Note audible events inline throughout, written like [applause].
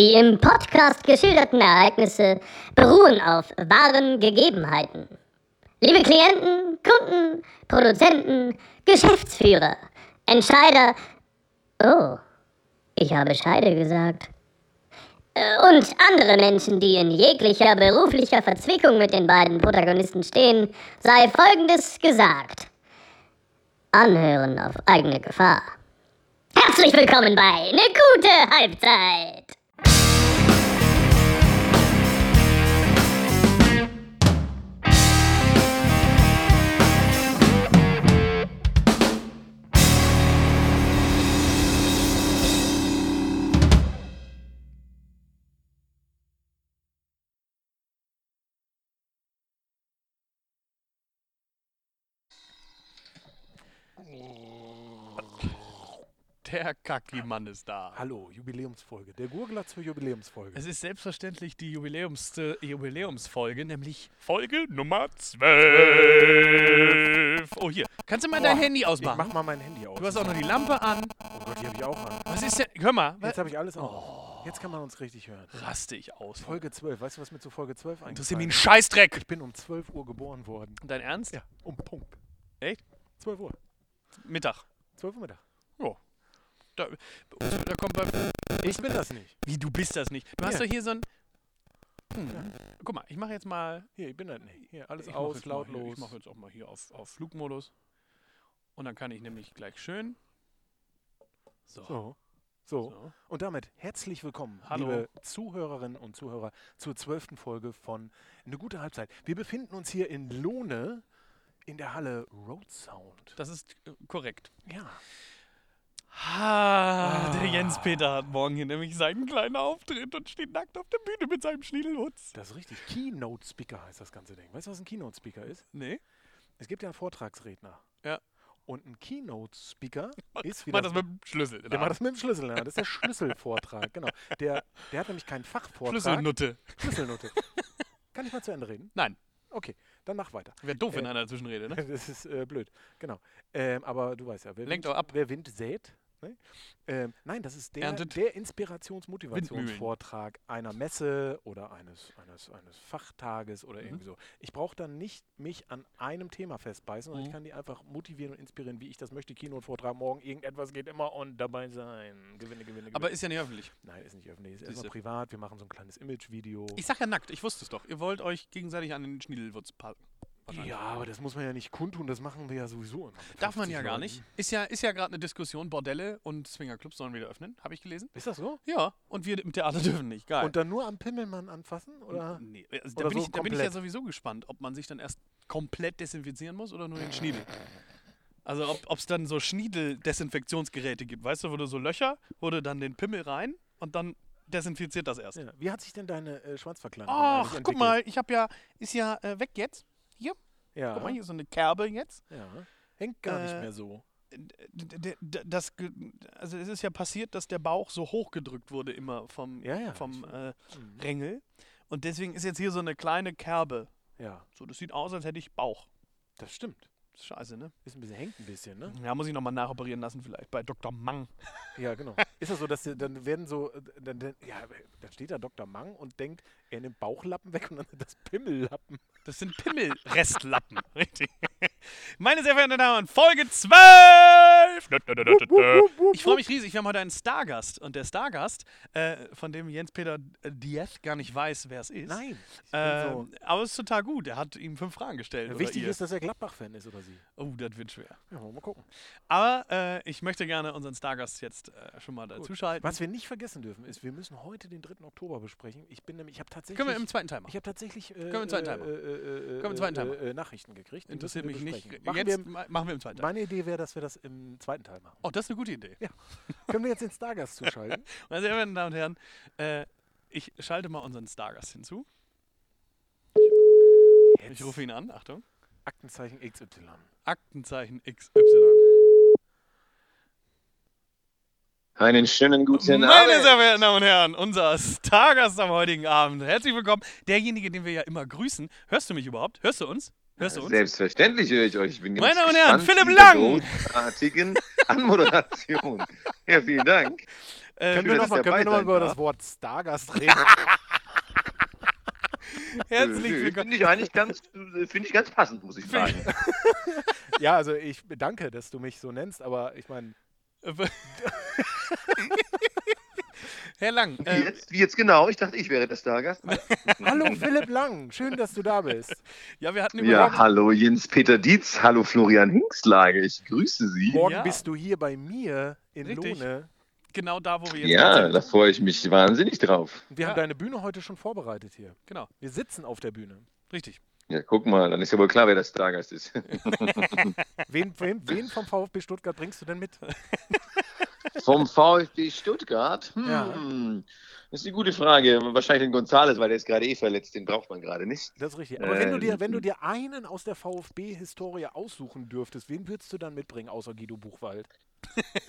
Die im Podcast geschilderten Ereignisse beruhen auf wahren Gegebenheiten. Liebe Klienten, Kunden, Produzenten, Geschäftsführer, Entscheider. Oh, ich habe Scheide gesagt. Äh, Und andere Menschen, die in jeglicher beruflicher Verzwickung mit den beiden Protagonisten stehen, sei Folgendes gesagt. Anhören auf eigene Gefahr. Herzlich willkommen bei Ne gute Halbzeit. Der Kacki-Mann ist da. Hallo, Jubiläumsfolge. Der Gurgler zur Jubiläumsfolge. Es ist selbstverständlich die Jubiläumste Jubiläumsfolge, nämlich Folge Nummer 12. Oh, hier. Kannst du mal dein Boah, Handy ich ausmachen? mach mal mein Handy aus. Du hast auch noch die Lampe an. oh Gott, die habe ich auch an. Was ist denn? Hör mal. Jetzt habe ich alles an. Jetzt kann man uns richtig hören. Raste ich aus. Folge 12. Weißt du, was mir zu Folge 12 Interessiert mich ein ist? Scheißdreck. Ich bin um 12 Uhr geboren worden. Dein Ernst? Ja, um Punkt. Echt? 12 Uhr. Mittag. 12 Uhr Mittag. Ja. Da, da kommt bei. Ich bin das nicht. Wie, du bist das nicht. Du hast Ja. doch hier so ein. Hm. Guck mal, ich mache jetzt mal. Hier, ich bin das nicht. Hier, alles ich aus, mal hier- lautlos. Ich mache jetzt auch mal hier auf, auf Flugmodus. Und dann kann ich nämlich gleich schön. So. So. So. so. Und damit herzlich willkommen, Hallo. liebe Zuhörerinnen und Zuhörer, zur zwölften Folge von Eine gute Halbzeit. Wir befinden uns hier in Lohne in der Halle Road Sound. Das ist äh, korrekt. Ja. Ah, der Jens Peter hat morgen hier nämlich seinen kleinen Auftritt und steht nackt auf der Bühne mit seinem Schniedelwutz. Das ist richtig. Keynote Speaker heißt das ganze Ding. Weißt du, was ein Keynote Speaker ist? Nee? Es gibt ja einen Vortragsredner. Ja. Und ein Keynote Speaker ist wie Mach das, das mit dem Schlüssel. der macht das mit dem Schlüssel. Das ist der Schlüsselvortrag. [laughs] Genau. Der, der hat nämlich keinen Fachvortrag. Schlüsselnutte. Schlüsselnote. Kann ich mal zu Ende reden? Nein, Okay, dann mach weiter. wäre doof, wenn Äh, einer dazwischen redet, ne? [laughs] Das ist äh, blöd. Genau. Ähm, aber du weißt ja, wer, Lenkt Wind, ab. wer Wind sät. Ne? Ähm, nein, das ist der, Erntet. der Inspirationsmotivationsvortrag einer Messe oder eines, eines, eines Fachtages oder Mhm. irgendwie so. Ich brauche dann nicht mich an einem Thema festbeißen, sondern Mhm. ich kann die einfach motivieren und inspirieren, wie ich das möchte. Keynote-Vortrag morgen, irgendetwas geht immer und dabei sein. Gewinne, gewinne, gewinne. Aber ist ja nicht öffentlich. Nein, ist nicht öffentlich. Ist Siehste. erstmal privat. Wir machen so ein kleines Image-Video. Ich sag ja nackt, ich wusste es doch. Ihr wollt euch gegenseitig an den Schniedelwutz packen. Wahrscheinlich. Ja, aber das muss man ja nicht kundtun, das machen wir ja sowieso immer. Darf man 50 ja gar Leuten. nicht. Ist ja, ist ja gerade eine Diskussion, Bordelle und Swingerclubs sollen wieder öffnen, habe ich gelesen. Ist das so? Ja, und wir im Theater dürfen nicht. Geil. Und dann nur am Pimmelmann anfassen? Oder? Nee, also da, oder bin so ich, da bin ich ja sowieso gespannt, ob man sich dann erst komplett desinfizieren muss oder nur den Schniedel. Also ob es dann so Schniedel-Desinfektionsgeräte gibt, weißt du, wo du so Löcher, wo du dann den Pimmel rein und dann desinfiziert das erst. Ja. Wie hat sich denn deine äh, Schwanzverkleinerung Ach, guck mal, ich habe ja, ist ja äh, weg jetzt. Hier, Ja, guck mal, hier so eine Kerbe jetzt. ja. Hängt gar nicht Äh, mehr so. Das, also es ist ja passiert, dass der Bauch so hochgedrückt wurde immer vom, Ja, ja, vom äh, Mhm. Rängel. Und deswegen ist jetzt hier so eine kleine Kerbe. Ja, So, das sieht aus, als hätte ich Bauch. das stimmt. Ist scheiße, ne? Ist ein bisschen, hängt ein bisschen, ne? Ja, muss ich nochmal nachoperieren lassen, vielleicht bei Dr. Mang. Ja, genau. [laughs] Ist das so, dass die- dann werden so, äh, dann, dann, ja, dann steht da Dr. Mang und denkt, er nimmt Bauchlappen weg und dann das Pimmellappen. Das sind Pimmelrestlappen, [laughs] richtig. Meine sehr verehrten Damen und Herren, Folge 12! Ich freue mich riesig, wir haben heute einen Stargast. Und der Stargast, äh, von dem Jens-Peter Dieth gar nicht weiß, wer es ist. Nein. Äh, so, aber es ist total gut. Er hat ihm fünf Fragen gestellt. wichtig ist, dass er Gladbach-Fan ist oder sie. Oh, das wird schwer. Ja, wollen wir mal gucken. Aber äh, ich möchte gerne unseren Stargast jetzt äh, schon mal dazuschalten. Was wir nicht vergessen dürfen, ist, wir müssen heute den 3. Oktober besprechen. Ich bin nämlich, ich habe tatsächlich. Können wir im zweiten Teil Ich machen. habe tatsächlich äh, wir im zweiten Teil machen? äh, äh, äh, Können wir im zweiten Teil machen? Nachrichten gekriegt. Interessiert mich nicht. Besprechen. Machen Jetzt wir, ma- machen wir im zweiten Teil. meine Idee wäre, dass wir das im zweiten Teil machen. Oh, das ist eine gute Idee. Können wir jetzt den Stargast zuschalten? [laughs] Meine sehr verehrten Damen und Herren, äh, ich schalte mal unseren Stargast hinzu. Ich Jetzt rufe ihn an, Achtung. Aktenzeichen XY. Aktenzeichen XY. Einen schönen guten Meine Abend. sehr verehrten Damen und Herren, unser Stargast am heutigen Abend. Herzlich willkommen. Derjenige, den wir ja immer grüßen. Hörst du mich überhaupt? Hörst du uns? Hörst du uns? Selbstverständlich höre ich euch. Ich bin ganz Meine Damen und Herren, gespannt Philipp Lang. großartigen [laughs] Anmoderation. Ja, vielen Dank. Äh, Können wir nochmal noch mal sein über das Wort Stargast reden? [laughs] herzlich willkommen. Finde ich eigentlich ganz, finde ich ganz passend, muss ich sagen. [laughs] ja, also ich bedanke, dass du mich so nennst, aber ich meine, Herr Lang, Wie äh, jetzt, wie jetzt genau? Ich dachte, ich wäre der Stargast. [laughs] hallo Philipp Lang, schön, dass du da bist. ja, wir hatten Ja, überlegt, hallo Jens-Peter Dietz, hallo Florian Hingslage, ich grüße Sie. Morgen Ja. bist du hier bei mir in Richtig. Lohne. genau da, wo wir jetzt Ja, gerade da sind. freue ich mich wahnsinnig drauf. Wir Ja. haben deine Bühne heute schon vorbereitet hier. Genau, Wir sitzen auf der Bühne. richtig. Ja, guck mal, dann ist ja wohl klar, wer der Stargast ist. [laughs] Wen, wen, wen vom VfB Stuttgart bringst du denn mit? [laughs] Vom VfB Stuttgart? Hm, Ja. Das ist eine gute Frage. Wahrscheinlich den Gonzales, weil der ist gerade eh verletzt, den braucht man gerade nicht. Das ist richtig. Aber wenn, du dir, Ähm, wenn du dir einen aus der VfB-Historie aussuchen dürftest, wen würdest du dann mitbringen, außer Guido Buchwald?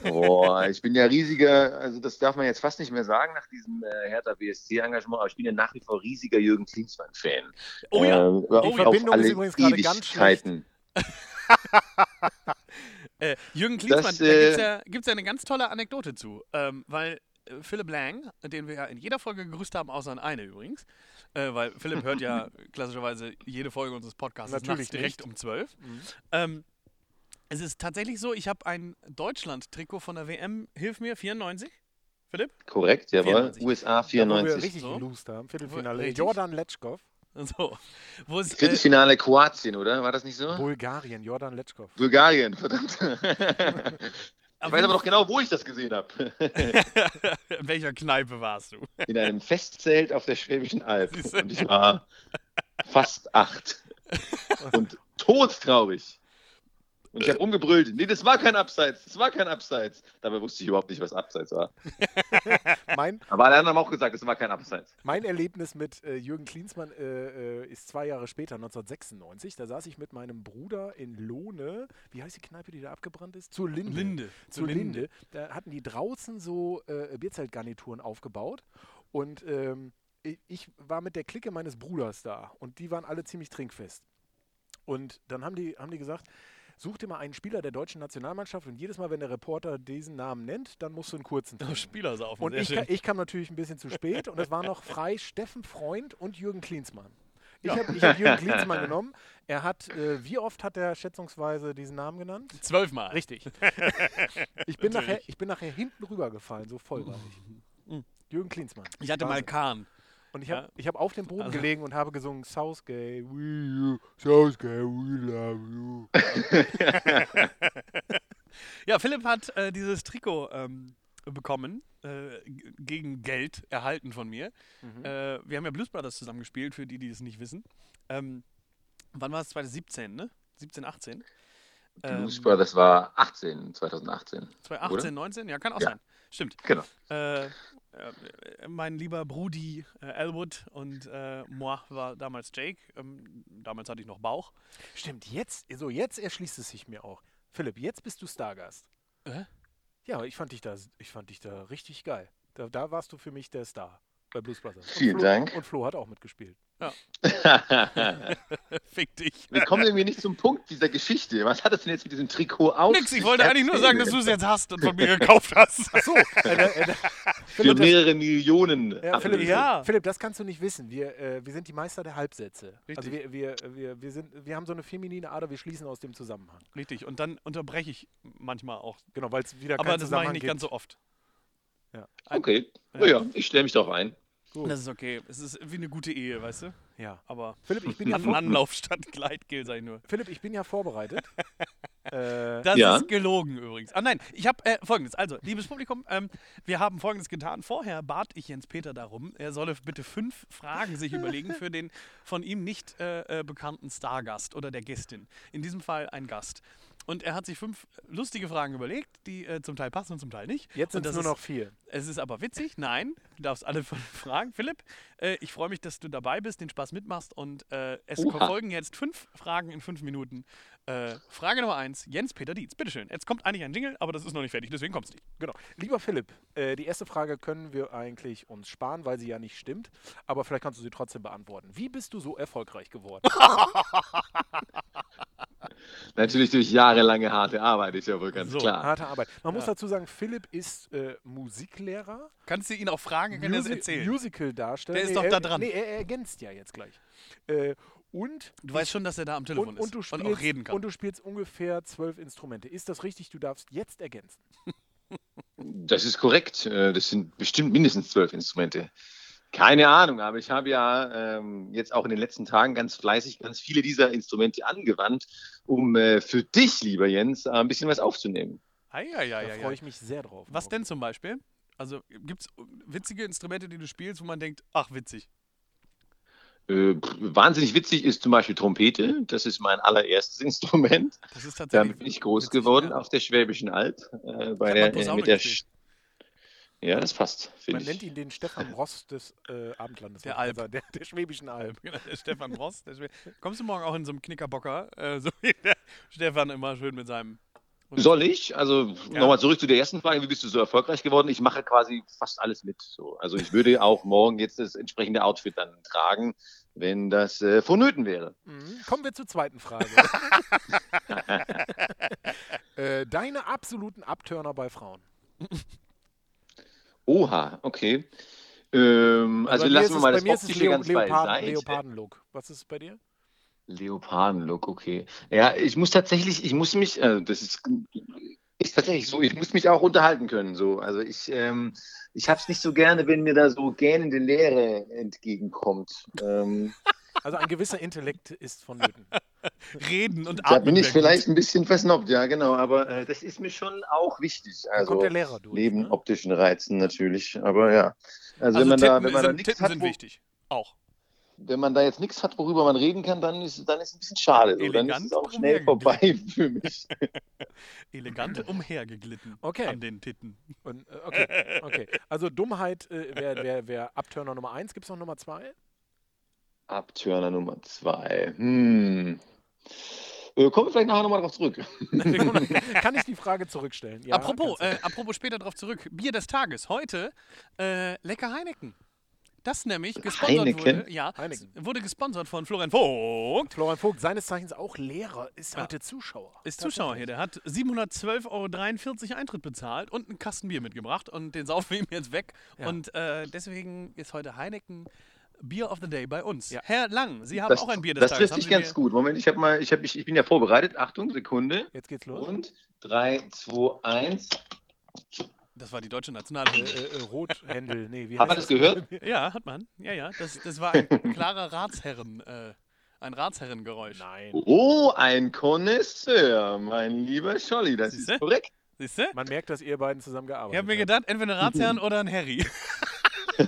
Boah, [laughs] ich bin ja riesiger, also das darf man jetzt fast nicht mehr sagen nach diesem äh, Hertha BSC-Engagement, aber ich bin ja nach wie vor riesiger Jürgen Klinsmann-Fan. Oh ja, Ähm, Die auf Verbindung alle ist übrigens gerade ganz Ewigkeiten. [laughs] Äh, Jürgen Klinsmann, Das, da gibt es äh, ja, gibt's ja eine ganz tolle Anekdote zu. Ähm, weil äh, Philipp Lang, den wir ja in jeder Folge gegrüßt haben, außer in eine übrigens, äh, weil Philipp hört ja [laughs] klassischerweise jede Folge unseres Podcasts Natürlich nachts direkt nicht. um 12. Mhm. Ähm, es ist tatsächlich so, ich habe ein Deutschland-Trikot von der WM, hilf mir, 94? Philipp? Korrekt, jawohl. 94. USA Da, wo wir 94. richtig So. gelost haben. Viertelfinale. Richtig. Jordan Letschkow. [laughs] So. Wo es, äh, Viertelfinale Kroatien, oder? War das nicht so? Bulgarien, Jordan Letschkow. Bulgarien, verdammt. [laughs] ich weiß aber noch genau, wo ich das gesehen habe. [laughs] In welcher Kneipe warst du? In einem Festzelt auf der Schwäbischen Alb. Und ich war fast acht. Und todtraurig. Und ich habe umgebrüllt, nee, das war kein Abseits, das war kein Abseits. Dabei wusste ich überhaupt nicht, was Abseits war. [laughs] Mein, Aber alle anderen haben auch gesagt, es war kein Abseits. mein Erlebnis mit äh, Jürgen Klinsmann äh, äh, ist zwei Jahre später, 1996. Da saß ich mit meinem Bruder in Lohne. Wie heißt die Kneipe, die da abgebrannt ist? Zur Linde. Linde. Zur Linde. Da hatten die draußen so äh, Bierzeltgarnituren aufgebaut. Und ähm, ich, ich war mit der Clique meines Bruders da. Und die waren alle ziemlich trinkfest. Und dann haben die, haben die gesagt, such dir mal einen Spieler der deutschen Nationalmannschaft und jedes Mal, wenn der Reporter diesen Namen nennt, dann musst du einen kurzen Oh. Spieler saufen. Und ich, ich kam natürlich ein bisschen zu spät und es war noch frei Steffen Freund und Jürgen Klinsmann. Ich Ja. habe hab Jürgen [laughs] Klinsmann genommen. Er hat, äh, wie oft hat er schätzungsweise diesen Namen genannt? Zwölfmal. Richtig. [laughs] Ich bin, nachher, ich bin nachher hinten rübergefallen, so voll war ich. Mhm. Jürgen Klinsmann. Ich hatte mal. Kahn. Und ich habe Ja. ich hab auf dem Boden Also- gelegen und habe gesungen Southgate, we you, Southgate, we love you. [laughs] Ja, Philipp hat äh, dieses Trikot ähm, bekommen, äh, gegen Geld erhalten von mir. Mhm. Äh, wir haben ja Blues Brothers zusammen gespielt, für die, die es nicht wissen. Ähm, wann war es? 2017, ne? 17, 18? Blues Brothers war 18, 2018. 2018, oder? 19? Ja, kann auch Ja. sein. Stimmt. Genau. Äh, äh, mein lieber Brudi äh, Elwood und äh, moi war damals Jake. Ähm, damals hatte ich noch Bauch. Stimmt, jetzt, so jetzt erschließt es sich mir auch. Philipp, jetzt bist du Stargast. Äh? Ja, ich fand dich da, ich fand dich da richtig geil. Da, da warst du für mich der Star bei Blues Brothers. Und Vielen Flo, Dank. Und Flo hat auch mitgespielt. [laughs] Fick dich. Wir kommen irgendwie nicht zum Punkt dieser Geschichte. Was hat das denn jetzt mit diesem Trikot auf? Nix, ich wollte eigentlich nur sagen, dass du es jetzt hast und von mir gekauft hast. Ach so, äh, äh, äh, [laughs] Für mehrere Millionen. ja, Philipp, Ja. Philipp, das kannst du nicht wissen. Wir, äh, wir sind die Meister der Halbsätze. Also Richtig. wir, wir, wir, wir, sind, wir haben so eine feminine Ader, wir schließen aus dem Zusammenhang. Richtig, und dann unterbreche ich manchmal auch. Genau, weil es wieder Aber das mache ich nicht gibt. ganz so oft. Okay. Oh ja, ich stelle mich drauf ein. Gut. Das ist okay. Es ist wie eine gute Ehe, weißt du? Ja. Aber Philipp, ich bin ja, An Anlauf statt [laughs] Gleitgel, sag ich nur. Philipp, ich bin ja vorbereitet. [laughs] äh, Das Ja. ist gelogen übrigens. Ah nein, ich habe äh, folgendes. Also, liebes Publikum, ähm, wir haben folgendes getan. Vorher bat ich Jens Peter darum, er solle bitte fünf Fragen sich überlegen für den von ihm nicht äh, äh, bekannten Stargast oder der Gästin. In diesem Fall ein Gast. Und er hat sich fünf lustige Fragen überlegt, die äh, zum Teil passen und zum Teil nicht. jetzt sind es nur ist- noch vier. Es ist aber witzig. Nein, du darfst alle fünf [laughs] fragen. Philipp, äh, ich freue mich, dass du dabei bist, den Spaß mitmachst. Und äh, es Oha. folgen jetzt fünf Fragen in fünf Minuten. Äh, Frage Nummer eins, Jens-Peter Dietz. Bitteschön. Jetzt kommt eigentlich ein Jingle, aber das ist noch nicht fertig, deswegen kommst du nicht. Genau. Lieber Philipp, äh, die erste Frage können wir eigentlich uns sparen, weil sie ja nicht stimmt. Aber vielleicht kannst du sie trotzdem beantworten. Wie bist du so erfolgreich geworden? [laughs] Natürlich durch jahrelange harte Arbeit, ist ja wohl ganz So. klar. Harte Arbeit. Man muss Ja. dazu sagen, Philipp ist äh, Musiklehrer, Kannst du ihn auch fragen, kann er es Musi- erzählen. Musical-Darsteller. Der ist nee, doch er, da dran. Nee, er, er ergänzt ja jetzt gleich. Äh, und, Du weißt schon, dass er da am Telefon und, ist und, du spielst, und auch reden kann. und du spielst ungefähr zwölf Instrumente. Ist das richtig? Du darfst jetzt ergänzen. Das ist korrekt. Äh, Das sind bestimmt mindestens zwölf Instrumente. Keine Ahnung, aber ich habe ja ähm, jetzt auch in den letzten Tagen ganz fleißig ganz viele dieser Instrumente angewandt, um äh, für dich, lieber Jens, äh, ein bisschen was aufzunehmen. Ah, ja, ja, da ja, freue ich mich sehr drauf. Was denn zum Beispiel? Also gibt es witzige Instrumente, die du spielst, wo man denkt, ach witzig. Äh, wahnsinnig witzig ist zum Beispiel Trompete. Das ist mein allererstes [laughs] Instrument. Das ist tatsächlich. Damit bin ich groß witzig, geworden ja. auf der Schwäbischen Alb. Äh, bei der, äh, mit der gespielt. Ja, das passt, Man finde nennt ich. ihn den Stefan Ross des äh, Abendlandes. Der Alp. sagen. Der, der Schwäbischen Alb. Genau, der Stefan Ross. Der Schwe- Kommst du morgen auch in so einem Knickerbocker? Äh, so [laughs] wie der Stefan immer schön mit seinem. Soll ich? Also Ja. nochmal zurück zu der ersten Frage, wie bist du so erfolgreich geworden? Ich mache quasi fast alles mit. So. Also ich würde [laughs] auch morgen jetzt das entsprechende Outfit dann tragen, wenn das äh, vonnöten wäre. Mhm. Kommen wir zur zweiten Frage. [laughs] äh, deine absoluten Abturner bei Frauen. Oha, okay. Ähm, also lassen wir mal das Optische ganz Leoparden, beiseite. Leoparden-Look. Was ist bei dir? Leoparden-Look, okay. Ja, ich muss tatsächlich, ich muss mich, äh, das ist, ist tatsächlich so, ich muss mich auch unterhalten können. So. Also ich, ähm, ich habe es nicht so gerne, wenn mir da so gähnende Leere entgegenkommt. Ähm, [laughs] Also ein gewisser Intellekt ist vonnöten. [laughs] Reden und da atmen. bin ich vielleicht ein bisschen versnobbt, ja genau, aber äh, das ist mir schon auch wichtig. Da Also kommt der Lehrer durch. neben ne? optischen Reizen natürlich, aber ja. Also, Also wenn man Titten, da, wenn man da sind, nichts Titten hat, sind wichtig. Auch. wenn man da jetzt nichts hat, worüber man reden kann, dann ist, dann ist es ein bisschen schade. So. Dann ist Elegant es auch schnell vorbei [laughs] für mich. [laughs] Elegant umhergeglitten Okay. an den Titten. Und, äh, okay, okay. Also Dummheit äh, wäre wär, wär Abturner Nummer 1. Gibt es noch Nummer 2? Abturner Nummer zwei. Hm. Äh, kommen wir vielleicht nachher nochmal drauf zurück. [laughs] Kann ich die Frage zurückstellen? Ja, apropos, äh, apropos später darauf zurück. Bier des Tages. Heute äh, lecker Heineken. Das nämlich gesponsert Heineken? wurde. Ja, Heineken. wurde gesponsert von Florian Vogt. Florian Vogt, seines Zeichens auch Lehrer, ist Ja. heute Zuschauer. Ist Zuschauer hier. Der hat 712,43 Euro Eintritt bezahlt und einen Kasten Bier mitgebracht und den saufen wir ihm jetzt weg. Ja. Und äh, deswegen ist heute Heineken Bier of the Day bei uns. Ja. Herr Lang, Sie haben Das, auch ein Bier des das Tages. trifft Haben sich ganz mir- gut. Moment, ich, hab mal, ich, hab, ich, ich bin ja vorbereitet. Achtung, Sekunde. Jetzt geht's los. Und 3, 2, 1. Das war die deutsche Nationalhymne. äh, äh, Rothändel, nee, wie Hat man heißt das gehört? Ja, hat man. Ja, ja. Das, das war ein [laughs] klarer Ratsherren, äh, ein Ratsherrengeräusch. Nein. Oh, ein Connoisseur, mein lieber Scholli. Das Siehste? ist korrekt. Siehst du? Man merkt, dass ihr beiden zusammengearbeitet Ich habe mir habt. gedacht, entweder ein Ratsherren [laughs] oder ein Harry.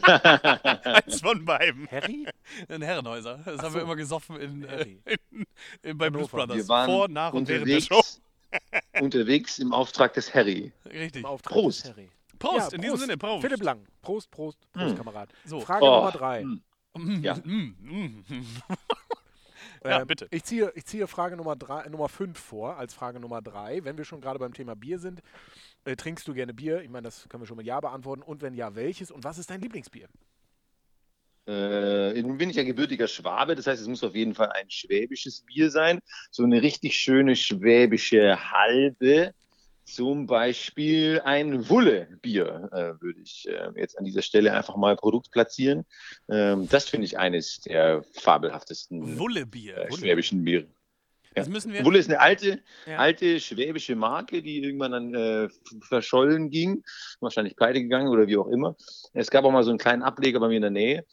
[laughs] Eins von beiden. Harry? Ein Herrenhäuser. Das Ach haben so. wir immer gesoffen in, äh, Harry. in, in, bei Blues. Brothers. Wir waren Vor, nach und während der unterwegs, Show. [laughs] unterwegs im Auftrag des Harry. Richtig. Im Auftrag Prost. des Harry. Prost, Ja, in diesem Sinne, Prost. Philipp Lang. Prost, Prost, Prost, Hm. Kamerad. So. Frage Oh, Nummer drei. hm. Mm, Ja. mm, mm, mm. [laughs] Ja, Ähm, bitte. Ich ziehe, ich ziehe Frage Nummer, drei, Nummer 5 vor, als Frage Nummer 3. Wenn wir schon gerade beim Thema Bier sind, äh, trinkst du gerne Bier? Ich meine, das können wir schon mit Ja beantworten. Und wenn ja, welches? Und was ist dein Lieblingsbier? Äh, nun bin ich ja gebürtiger Schwabe, das heißt, es muss auf jeden Fall ein schwäbisches Bier sein. So eine richtig schöne schwäbische Halbe. Zum Beispiel ein Wulle-Bier äh, würde ich äh, jetzt an dieser Stelle einfach mal Produkt platzieren. Ähm, das finde ich eines der fabelhaftesten Wullebier. äh, schwäbischen Biere. Das müssen wir. Wulle ist eine alte, Ja. alte schwäbische Marke, die irgendwann dann äh, verschollen ging, wahrscheinlich pleite gegangen oder wie auch immer. Es gab auch mal so einen kleinen Ableger bei mir in der Nähe.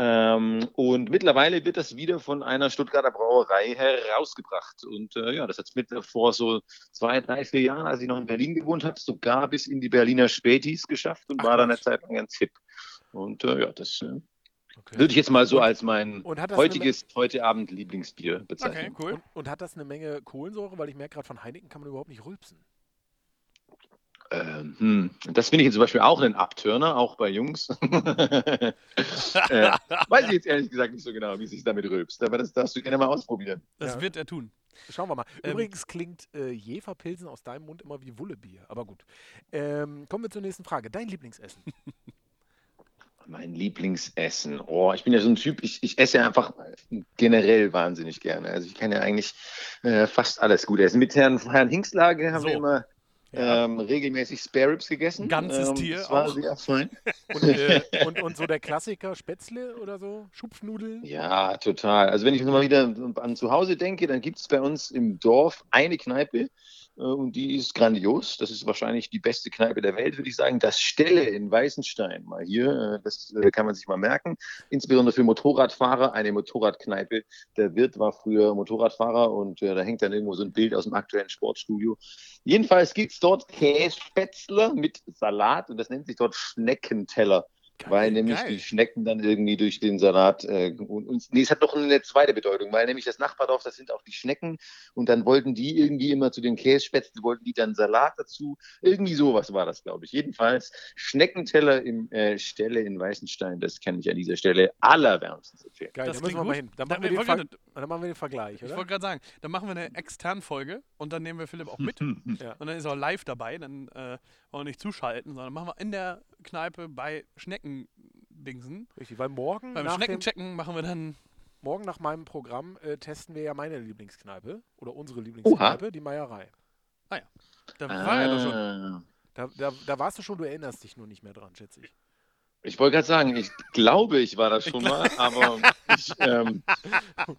Ähm, und mittlerweile wird das wieder von einer Stuttgarter Brauerei herausgebracht. Und äh, ja, das hat es mit vor so zwei, drei, vier Jahren, als ich noch in Berlin gewohnt habe, sogar bis in die Berliner Spätis geschafft und Ach, war dann eine. Zeit lang ganz hip. Und äh, ja, das äh, Okay. würde ich jetzt mal so Und- als mein heutiges, heute Abend Lieblingsbier Okay, bezeichnen. cool. Und, und hat das eine Menge Kohlensäure? Weil ich merke gerade, von Heineken kann man überhaupt nicht rülpsen. Ähm, hm. Das finde ich jetzt zum Beispiel auch einen Abturner, auch bei Jungs. [laughs] äh, weiß ich jetzt ehrlich gesagt nicht so genau, wie sich damit rülpst, aber das darfst du gerne mal ausprobieren. Das Ja. wird er tun. Schauen wir mal. Ähm, Übrigens klingt äh, Jeferpilsen aus deinem Mund immer wie Wullebier. Aber gut. Ähm, kommen wir zur nächsten Frage. Dein Lieblingsessen? [laughs] Mein Lieblingsessen. Oh, ich bin ja so ein Typ, ich, ich esse einfach generell wahnsinnig gerne. Also ich kann ja eigentlich äh, fast alles gut essen. Mit Herrn, Herrn Hingslage haben So. wir immer Ja. ähm, regelmäßig Spare Ribs gegessen. Ganzes ähm, Tier Das war auch. sehr fein. [laughs] Und, äh, [laughs] und, und so der Klassiker Spätzle oder so? Schupfnudeln? Ja, total. Also wenn ich mal wieder an zu Hause denke, dann gibt es bei uns im Dorf eine Kneipe und die ist grandios. Das ist wahrscheinlich die beste Kneipe der Welt, würde ich sagen. Das Stelle in Weißenstein, mal hier, äh, das äh, kann man sich mal merken. Insbesondere für Motorradfahrer, eine Motorradkneipe. Der Wirt war früher Motorradfahrer und äh, da hängt dann irgendwo so ein Bild aus dem aktuellen Sportstudio. Jedenfalls gibt es dort Kässpätzle mit Salat und das nennt sich dort Schneckenteller. Weil nämlich geil. die Schnecken dann irgendwie durch den Salat äh, und, und nee, es hat noch eine zweite Bedeutung, weil nämlich das Nachbardorf, das sind auch die Schnecken und dann wollten die irgendwie immer zu den Kässpätzle, wollten die dann Salat dazu. Irgendwie sowas war das, glaube ich. Jedenfalls Schneckenteller im äh, Stelle in Weißenstein, das kann ich an dieser Stelle allerwärmstens empfehlen. Geil, Das da müssen wir klingt mal gut. hin. Dann Da- machen, wir wir den wollen dann machen wir den Vergleich, Ich oder? wollte gerade sagen, dann machen wir eine externe Folge und dann nehmen wir Philipp auch mit. [laughs] Ja. Und dann ist er auch live dabei, dann äh, wollen wir nicht zuschalten, sondern machen wir in der Kneipe bei Schneckendingsen. Richtig, weil morgen Beim Schneckenchecken machen wir dann. morgen nach meinem Programm äh, testen wir ja meine Lieblingskneipe oder unsere Lieblingskneipe, die Meierei. Da war er doch schon. Ah. Da, da, da warst du schon, du erinnerst dich nur nicht mehr dran, schätze ich. Ich wollte gerade sagen, ich glaube, ich war das schon mal, aber ich, ähm,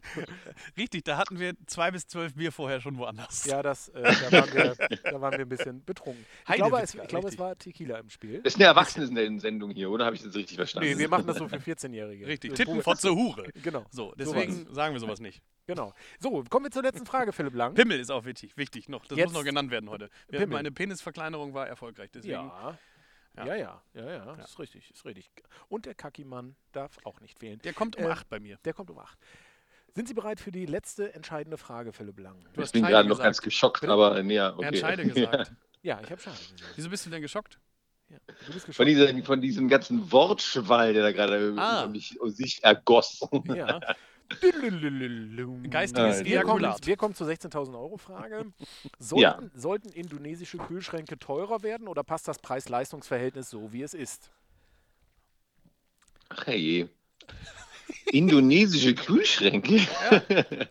[laughs] Richtig, da hatten wir zwei bis zwölf Bier vorher schon woanders. Ja, das, äh, da, waren wir, da waren wir ein bisschen betrunken. Ich glaube, es, ich glaube, es war Tequila im Spiel. das ist eine Erwachsenen-Sendung hier, oder? Habe ich das richtig verstanden? Nee, wir machen das so für 14-Jährige. Richtig, Äh, Titten, Fotze, Hure. [laughs] Genau, So, deswegen sagen wir sowas nicht. genau. So, kommen wir zur letzten Frage, Philipp Lang. Pimmel ist auch wichtig, wichtig noch. Das Jetzt- muss noch genannt werden heute. Wir, Pimmel. meine Penisverkleinerung war erfolgreich, deswegen. Ja. Ja. Ja, ja, ja, ja, das ist richtig, ist richtig. Und der Kackimann darf auch nicht fehlen. Der kommt um Äh, acht bei mir. Der kommt um 8. Sind Sie bereit für die letzte entscheidende Frage, Philipp Lang? Du Ich hast bin Scheide gerade noch ganz geschockt, Bitte? aber nee, ja, okay. Er hat Scheide [laughs] gesagt. Ja, ich habe Schade gesagt. Wieso bist du denn geschockt? Ja. Du bist Von, geschockt. dieser, von diesem ganzen Wortschwall, der da gerade Ah. über mich um sich ergoss. Ja. [laughs] Geistiges wir, kommen, Ejakulat. wir kommen zur 16.000 Euro Frage. Sollten, Ja. sollten indonesische Kühlschränke teurer werden oder passt das Preis-Leistungs-Verhältnis so, wie es ist? Ach je. Indonesische Kühlschränke. [laughs]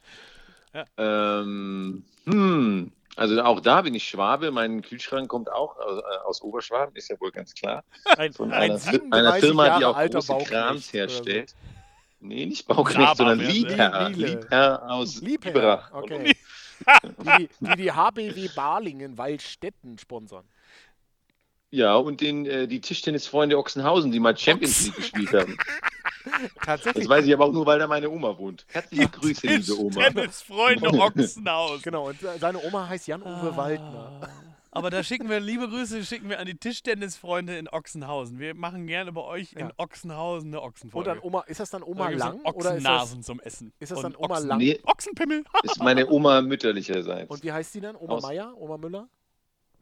ähm, hm. Also auch da bin ich Schwabe. Mein Kühlschrank kommt auch aus, äh, aus Oberschwaben, ist ja wohl ganz klar. Ein, Von ein einer, 37 einer Firma, die auch alter große Krams herstellt. Nee, nicht Bauknecht, sondern Liebherr. Liebherr. Aus. Liebherr. Okay. [laughs] die, die die HBW Balingen Waldstätten sponsern. Ja, und den, äh, die Tischtennisfreunde Ochsenhausen, die mal Champions League gespielt haben. [laughs] Tatsächlich. Das weiß ich aber auch nur, weil da meine Oma wohnt. Herzliche Grüße, liebe Oma. Tennisfreunde [laughs] Ochsenhaus. Genau, und se- seine Oma heißt Jan-Uwe Waldner. Aber da schicken wir liebe Grüße schicken wir an die Tischtennisfreunde in Ochsenhausen. Wir machen gerne bei euch in Ja. Ochsenhausen eine Und Ochsenfolge. dann Oma, ist das dann Da Oma gibt's Lang? Ochsennasen zum Essen. ist das Und dann Oma Ochsen- Lang? Nee, Ochsenpimmel. [laughs] ist meine Oma mütterlicherseits. und wie heißt die dann? Oma Aus- Meier? Oma Müller?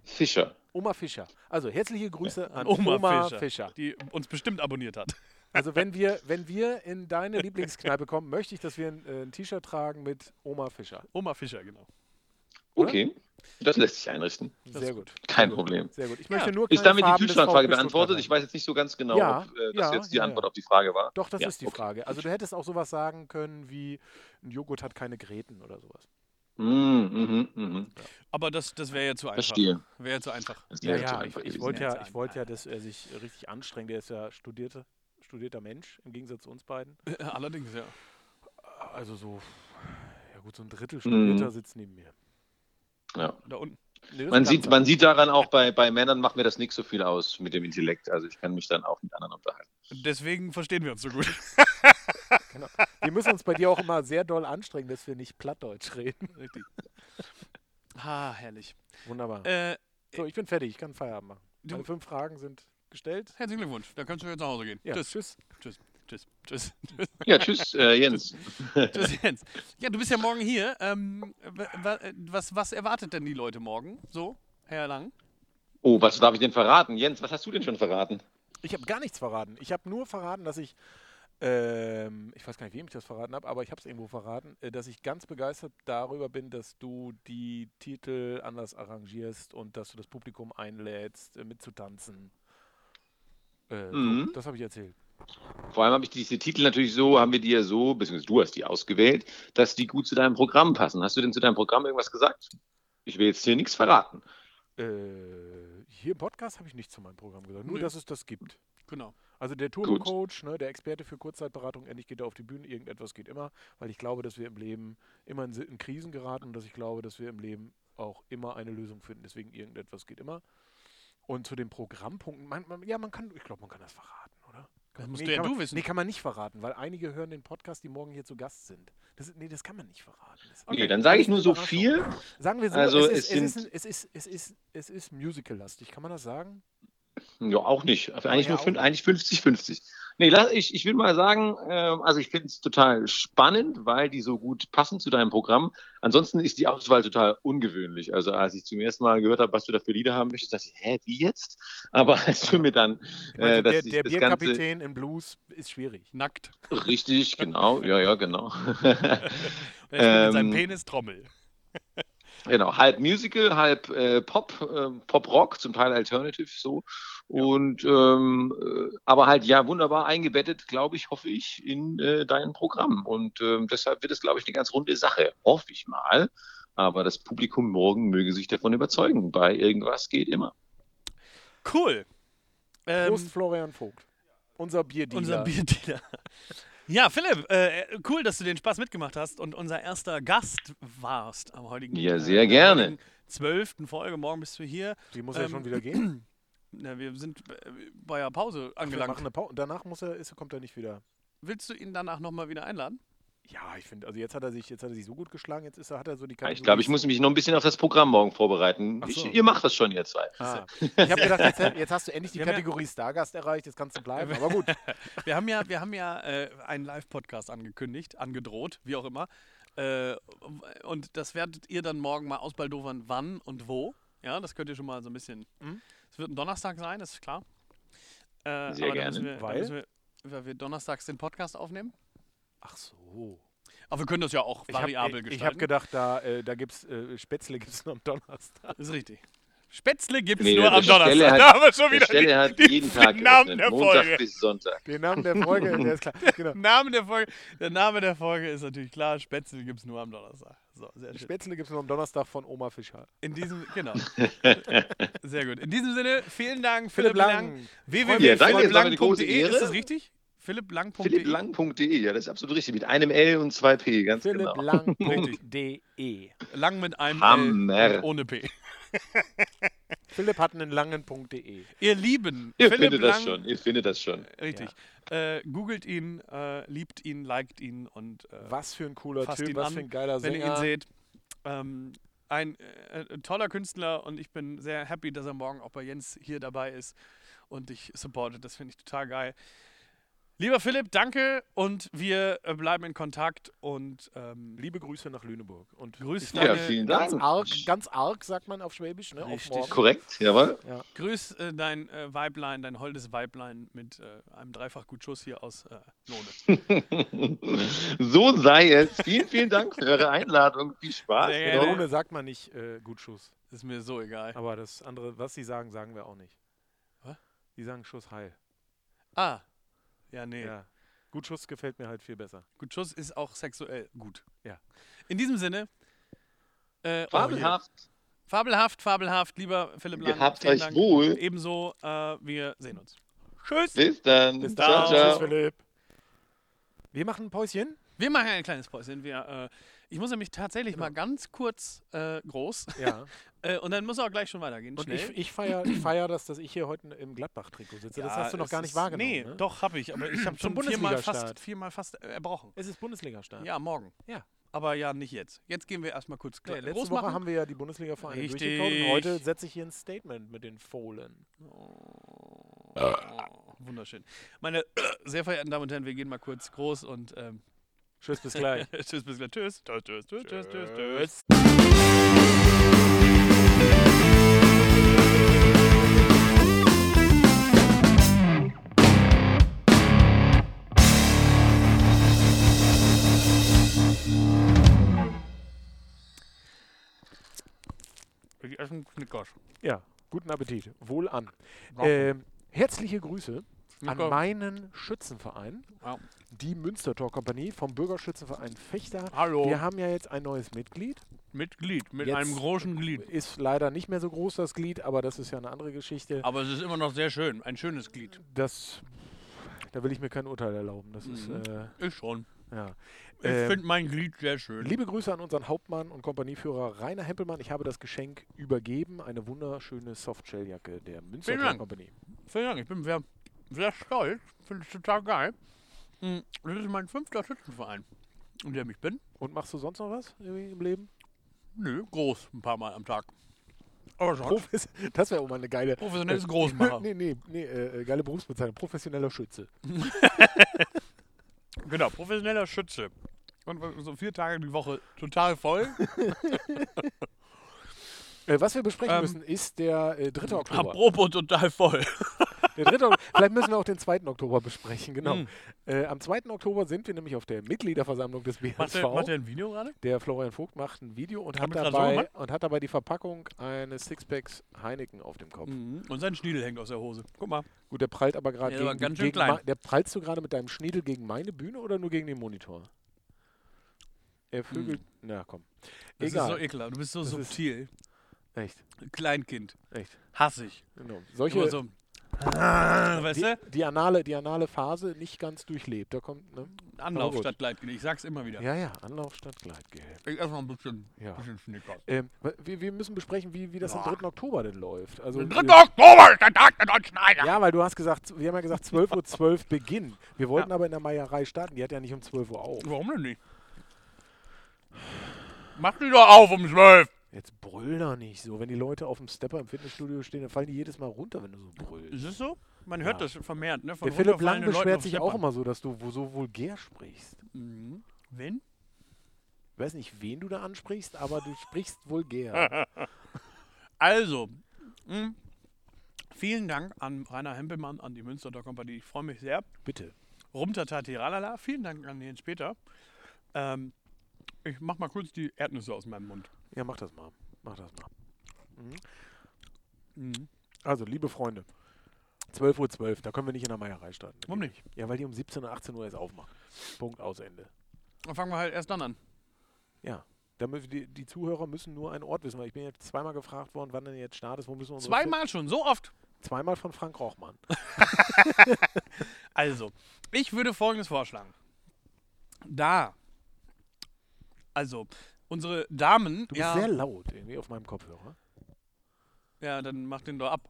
Fischer. Oma Fischer. Also herzliche Grüße an Oma, Oma, Fischer, Fischer. die uns bestimmt abonniert hat. Also wenn wir, [laughs] wenn wir in deine Lieblingskneipe kommen, möchte ich, dass wir ein, äh, ein T-Shirt tragen mit Oma Fischer. Oma Fischer, genau. Oder? Okay, das lässt sich einrichten. Sehr gut. Kein. Problem. Sehr gut. Ich Ja. möchte nur Ist damit die Farben des Kühlschrankfrage beantwortet? Ich weiß jetzt nicht so ganz genau, Ja, ob äh, das ja, jetzt die ja, Antwort ja. auf die Frage war. Doch, das Ja, ist die okay. Frage. Also du hättest auch sowas sagen können wie ein Joghurt hat keine Gräten oder sowas. Mm, mhm, mhm. Aber das, das wäre ja zu einfach. Verstehe. Wäre ja zu einfach. Ja, ja, ich, wollte ja. ja, ich wollte ja, dass er sich richtig anstrengt. Der ist ja studierte, studierter Mensch im Gegensatz zu uns beiden. Allerdings, ja. Also so, ja gut, so ein Drittel. Studierter sitzt neben mir. Ja. Da unten. Nee, Man sieht, man sieht daran auch, bei, bei Männern macht mir das nicht so viel aus mit dem Intellekt. Also ich kann mich dann auch mit anderen unterhalten. Deswegen verstehen wir uns so gut. [laughs] Genau. Wir müssen uns bei dir auch immer sehr doll anstrengen, dass wir nicht Plattdeutsch reden. Richtig. Ah, herrlich. Wunderbar. Äh, So, ich bin fertig. Ich kann Feierabend machen. Meine fünf Fragen sind gestellt. herzlichen Glückwunsch. Da kannst du jetzt nach Hause gehen. Ja, Tschüss. tschüss. Tschüss. Tschüss. Tschüss. Tschüss. Ja, tschüss, äh, Jens. [laughs] Tschüss, Jens. Ja, du bist ja morgen hier. Ähm, wa- wa- was, was erwartet denn die Leute morgen? So, Herr Lang? Oh, was darf ich denn verraten? Jens, was hast du denn schon verraten? Ich habe gar nichts verraten. Ich habe nur verraten, dass ich, ähm, ich weiß gar nicht, wem ich das verraten habe, aber ich habe es irgendwo verraten, äh, dass ich ganz begeistert darüber bin, dass du die Titel anders arrangierst und dass du das Publikum einlädst, äh, mitzutanzen. Äh, Mhm. so, das habe ich erzählt. Vor allem habe ich diese Titel natürlich so, haben wir die ja so, beziehungsweise du hast die ausgewählt, dass die gut zu deinem Programm passen. Hast du denn zu deinem Programm irgendwas gesagt? Ich will jetzt hier nichts verraten. Äh, hier im Podcast habe ich nichts zu meinem Programm gesagt, nur Nee. dass es das gibt. Genau. Also der Turbo-Coach, ne, der Experte für Kurzzeitberatung, endlich geht er auf die Bühne, irgendetwas geht immer, weil ich glaube, dass wir im Leben immer in, in Krisen geraten und dass ich glaube, dass wir im Leben auch immer eine Lösung finden. Deswegen irgendetwas geht immer. Und zu den Programmpunkten, man, man, ja, man kann, ich glaube, man kann das verraten? Das musst Nee, du ja kann du man, wissen. Nee, kann man nicht verraten, weil einige hören den Podcast, die morgen hier zu Gast sind. Das, nee, das kann man nicht verraten. Das ist- Okay, dann sage ich nur so viel. Sagen wir so, Also es, ist, es, ist, sind- ein- es, ist, es, ist, es ist musical-lastig. Kann man das sagen? Ja, auch nicht. Also Eigentlich ja, nur auch fün- nicht. eigentlich 50-50. Nee, lass, ich, ich will mal sagen, ähm, also ich finde es total spannend, weil die so gut passen zu deinem Programm. Ansonsten ist die Auswahl total ungewöhnlich. Also als ich zum ersten Mal gehört habe, was du da für Lieder haben möchtest, dachte ich, hä, wie jetzt? Aber [laughs] als du mir dann meine, äh, dass der der Bierkapitän in Blues ist schwierig. Nackt. richtig, genau, ja, ja, genau. [laughs] Spielt mit seinem Ähm, Penis Trommel. Genau, halb Musical, halb äh, Pop, ähm, Pop-Rock, zum Teil Alternative so. Und ähm, äh, aber halt ja wunderbar eingebettet, glaube ich, hoffe ich, in äh, dein Programm. Und ähm, deshalb wird es, glaube ich, eine ganz runde Sache, hoffe ich mal. Aber das Publikum morgen möge sich davon überzeugen. Bei irgendwas geht immer. Cool. Ähm, Prost, Florian Vogt. Unser Bierdealer. unser Bierdealer. Ja, Philipp, äh, cool, dass du den Spaß mitgemacht hast und unser erster Gast warst am heutigen Ja, äh, sehr der gerne. Zwölften Folge. Morgen bist du hier. Die muss ja Ähm, schon wieder gehen. [clears throat] Na, wir sind äh, bei der Pause Wir angelangt. machen eine Pause. Danach muss er, ist, kommt er nicht wieder. Willst du ihn danach nochmal wieder einladen? Ja, ich finde, also jetzt hat er sich, jetzt hat er sich so gut geschlagen, jetzt ist er, hat er so die Ja, Kategorie. ich glaube, ich muss mich noch ein bisschen auf das Programm morgen vorbereiten. Ach Ich, so. ihr macht das schon, ihr zwei. Ah. Ich habe gedacht, jetzt, jetzt hast du endlich die Wir haben ja- Kategorie Stargast erreicht, jetzt kannst du bleiben. Aber gut. [laughs] Wir haben ja, wir haben ja äh, einen Live-Podcast angekündigt, angedroht, wie auch immer. Äh, und das werdet ihr dann morgen mal ausbaldowern, wann und wo. Ja, das könnt ihr schon mal so ein bisschen. Mhm. Es wird ein Donnerstag sein, das ist klar. Äh, Sehr gerne. wir, Weil? wir, weil wir donnerstags den Podcast aufnehmen. Ach so. Aber wir können das ja auch Ich habe variabel ich gestalten. hab gedacht, da, äh, da gibt es äh, Spätzle gibt's nur am Donnerstag. Das ist richtig. Spätzle gibt es Nee, nur am Donnerstag. Stelle hat- da haben wir schon Der wieder Stelle hat die, jeden die Tag Namen geöffnet, der Montag Folge. bis Sonntag. Den Namen der Folge, der ist klar. [laughs] Genau. Name der Folge. Der Name der Folge ist natürlich klar. Spätzle gibt es nur am Donnerstag. So, sehr schön. Spätzle gibt es nur am Donnerstag von Oma Fischer. In diesem, genau. [laughs] Sehr gut. In diesem Sinne, vielen Dank, Philipp Philipp Lang. Lang. Ja, www.philipplang.de, Ehre. ist das richtig? philipplang.de. philipplang.de, ja, das ist absolut richtig. Mit einem L und zwei P, ganz genau. philipplang.de. [laughs] Lang mit einem Hammer. L und ohne P. [laughs] Philipp hat einen langen.de. Ihr Lieben, Ihr Philipp findet das Lang, schon, ihr findet das schon. Richtig. Äh, googelt ihn, äh, liebt ihn, liked ihn und äh, Was für ein cooler fasst Typ, ihn was an, für ein geiler wenn ihr Sänger. ihn seht. Ähm, ein äh, toller Künstler und ich bin sehr happy, dass er morgen auch bei Jens hier dabei ist und dich supportet. Das finde ich total geil. Lieber Philipp, danke und wir äh, bleiben in Kontakt und ähm, Liebe Grüße nach Lüneburg. Und Grüß deine- Ja, vielen ganz Dank. arg, ganz arg, sagt man auf Schwäbisch, ne? Auf Richtig. morgen. Korrekt, jawohl. grüß äh, dein äh, Weiblein, dein holdes Weiblein mit äh, einem Dreifachgutschuss hier aus äh, Lohne. [laughs] so sei es. Vielen, vielen Dank für eure Einladung. Viel Spaß. Gerne. Rune sagt man nicht äh, Gutschuss. Ist mir so egal. Aber das andere, was sie sagen, sagen wir auch nicht. Was? Die sagen Schuss heil. Ah, ja, nee. Ja. Gutschuss gefällt mir halt viel besser. Gutschuss ist auch sexuell gut. Ja. In diesem Sinne. Äh, oh, Fabelhaft. hier. fabelhaft, fabelhaft, lieber Philipp Lang. Gehabt vielen euch Dank. wohl. Ebenso, äh, wir sehen uns. Tschüss. Bis dann. Bis ciao, dann. ciao. Tschüss, Philipp. Wir machen ein Päuschen. Wir machen ein kleines Päuschen. Wir, äh, ich muss nämlich tatsächlich mal ganz kurz äh, groß. Ja. [laughs] Äh, und dann muss auch gleich schon weitergehen. Und schnell. ich, ich feiere ich feier das, dass ich hier heute im Gladbach-Trikot sitze. das Ja, hast du noch gar nicht wahrgenommen. Nee, ne? doch, habe ich. Aber ich habe schon viermal fast, viermal fast erbrochen. Es ist Bundesliga-Start. Ja, morgen. Ja. Aber ja, nicht jetzt. Jetzt gehen wir erstmal kurz Nee, kle- letzte groß Woche haben wir ja die Bundesliga-Vereine durchgekaut und heute setze ich hier ein Statement mit den Fohlen. Oh, wunderschön. Meine [coughs] sehr verehrten Damen und Herren, wir gehen mal kurz groß und ähm, Tschüss, bis gleich. [laughs] tschüss, bis gleich. Tschüss. Tschüss, tschüss, tschüss, tschüss, tschüss, tschüss. Ich esse einen Knickers. Ja, guten Appetit. Wohl an. Ähm, herzliche Grüße an meinen Schützenverein, Ja. die Münstertor Kompanie vom Bürgerschützenverein Fechter. Hallo. Wir haben ja jetzt ein neues Mitglied. Mitglied, mit Jetzt- einem großen Glied. Ist leider nicht mehr so groß, das Glied, aber das ist ja eine andere Geschichte. Aber es ist immer noch sehr schön. Ein schönes Glied. Das, da will ich mir kein Urteil erlauben. Das ist, Mhm. äh, Ich schon. ja. Ich Ähm, finde mein Glied sehr schön. Liebe Grüße an unseren Hauptmann und Kompanieführer Rainer Hempelmann. Ich habe das Geschenk übergeben. Eine wunderschöne Softshelljacke der Münster. Kompanie. Vielen Dank. Ich bin sehr, sehr stolz. Finde es total geil. Mm, Das ist mein fünfter Schützenverein, in dem ich bin. Und machst du sonst noch was irgendwie im Leben? Nö, groß. Ein paar Mal am Tag. Aber Profes [laughs] das wäre auch mal eine geile. professionelles Großmacher. [laughs] nee, nee, nee, äh, äh, geile Berufsbezeichnung. Professioneller Schütze. [laughs] Genau, professioneller Schütze. Und so vier Tage die Woche total voll. Äh, was wir besprechen Ähm, müssen, ist der äh, 3. Oktober. Apropos total voll. Der 3. Ok- Vielleicht müssen wir auch den 2. Oktober besprechen, genau. Mm. Äh, am 2. Oktober sind wir nämlich auf der Mitgliederversammlung des BHSV. Macht der, macht der ein Video gerade? Der Florian Vogt macht ein Video und hat, dabei, und hat dabei die Verpackung eines Sixpacks Heineken auf dem Kopf. Mhm. Und sein Schniedel hängt aus der Hose. Guck mal. Gut, der prallt aber gerade gegen, ganz schön gegen klein. der prallst du gerade mit deinem Schniedel gegen meine Bühne oder nur gegen den Monitor? Er vögelt. Na komm. Das Egal. ist so ekelhaft. Du bist so Das subtil. Echt, Kleinkind. echt. Hassig. Genau. Solche so. Ah, weißt die, du? die, anale, die anale Phase nicht ganz durchlebt. Da kommt, ne? Anlauf statt Gleitgel. Ich sag's immer wieder. Ja, ja, Anlauf statt Gleitgel. Ich noch ein bisschen, Ja. bisschen Snickers. Ähm, wir, wir müssen besprechen, wie, wie das am 3. Oktober denn läuft. Also, äh, 3. Oktober ist der Tag der Deutschen Einheit. Ja, weil du hast gesagt, wir haben ja gesagt 12.12 Uhr Beginn. Wir wollten aber in der Meierei starten, die hat ja nicht um 12 Uhr auf. Warum denn nicht? Mach die doch auf um 12. Jetzt brüll doch nicht so. Wenn die Leute auf dem Stepper im Fitnessstudio stehen, dann fallen die jedes Mal runter, wenn du so brüllst. Ist es so? Man hört Ja. das vermehrt, ne? Von Der Philipp Lang beschwert sich auch immer so, dass du so vulgär sprichst. Mhm. Wenn? Ich weiß nicht, wen du da ansprichst, aber du sprichst vulgär. [laughs] Also, mh, vielen Dank an Rainer Hempelmann, an die Münster Kompanie. Ich freue mich sehr. Bitte. Rumtatati ralala. Vielen Dank an Jens Peter. Ähm, ich mach mal kurz die Erdnüsse aus meinem Mund. Ja, mach das mal. Mach das mal. Mhm. Also, liebe Freunde, 12.12 Uhr, da können wir nicht in der Meierei starten. Warum nicht? Ja, weil die um 17 oder 18 Uhr erst aufmachen. Punkt, aus, Ende. Dann fangen wir halt erst dann an. Ja. Da mü- die, die Zuhörer müssen nur einen Ort wissen, weil ich bin jetzt zweimal gefragt worden, wann denn jetzt Start ist, wo müssen wir Zweimal schon, so oft. Zweimal von Frank Rochmann. [laughs] Also, ich würde folgendes vorschlagen. Da, also, unsere Damen, Du bist ja, sehr laut irgendwie auf meinem Kopfhörer. ja, dann mach den doch ab.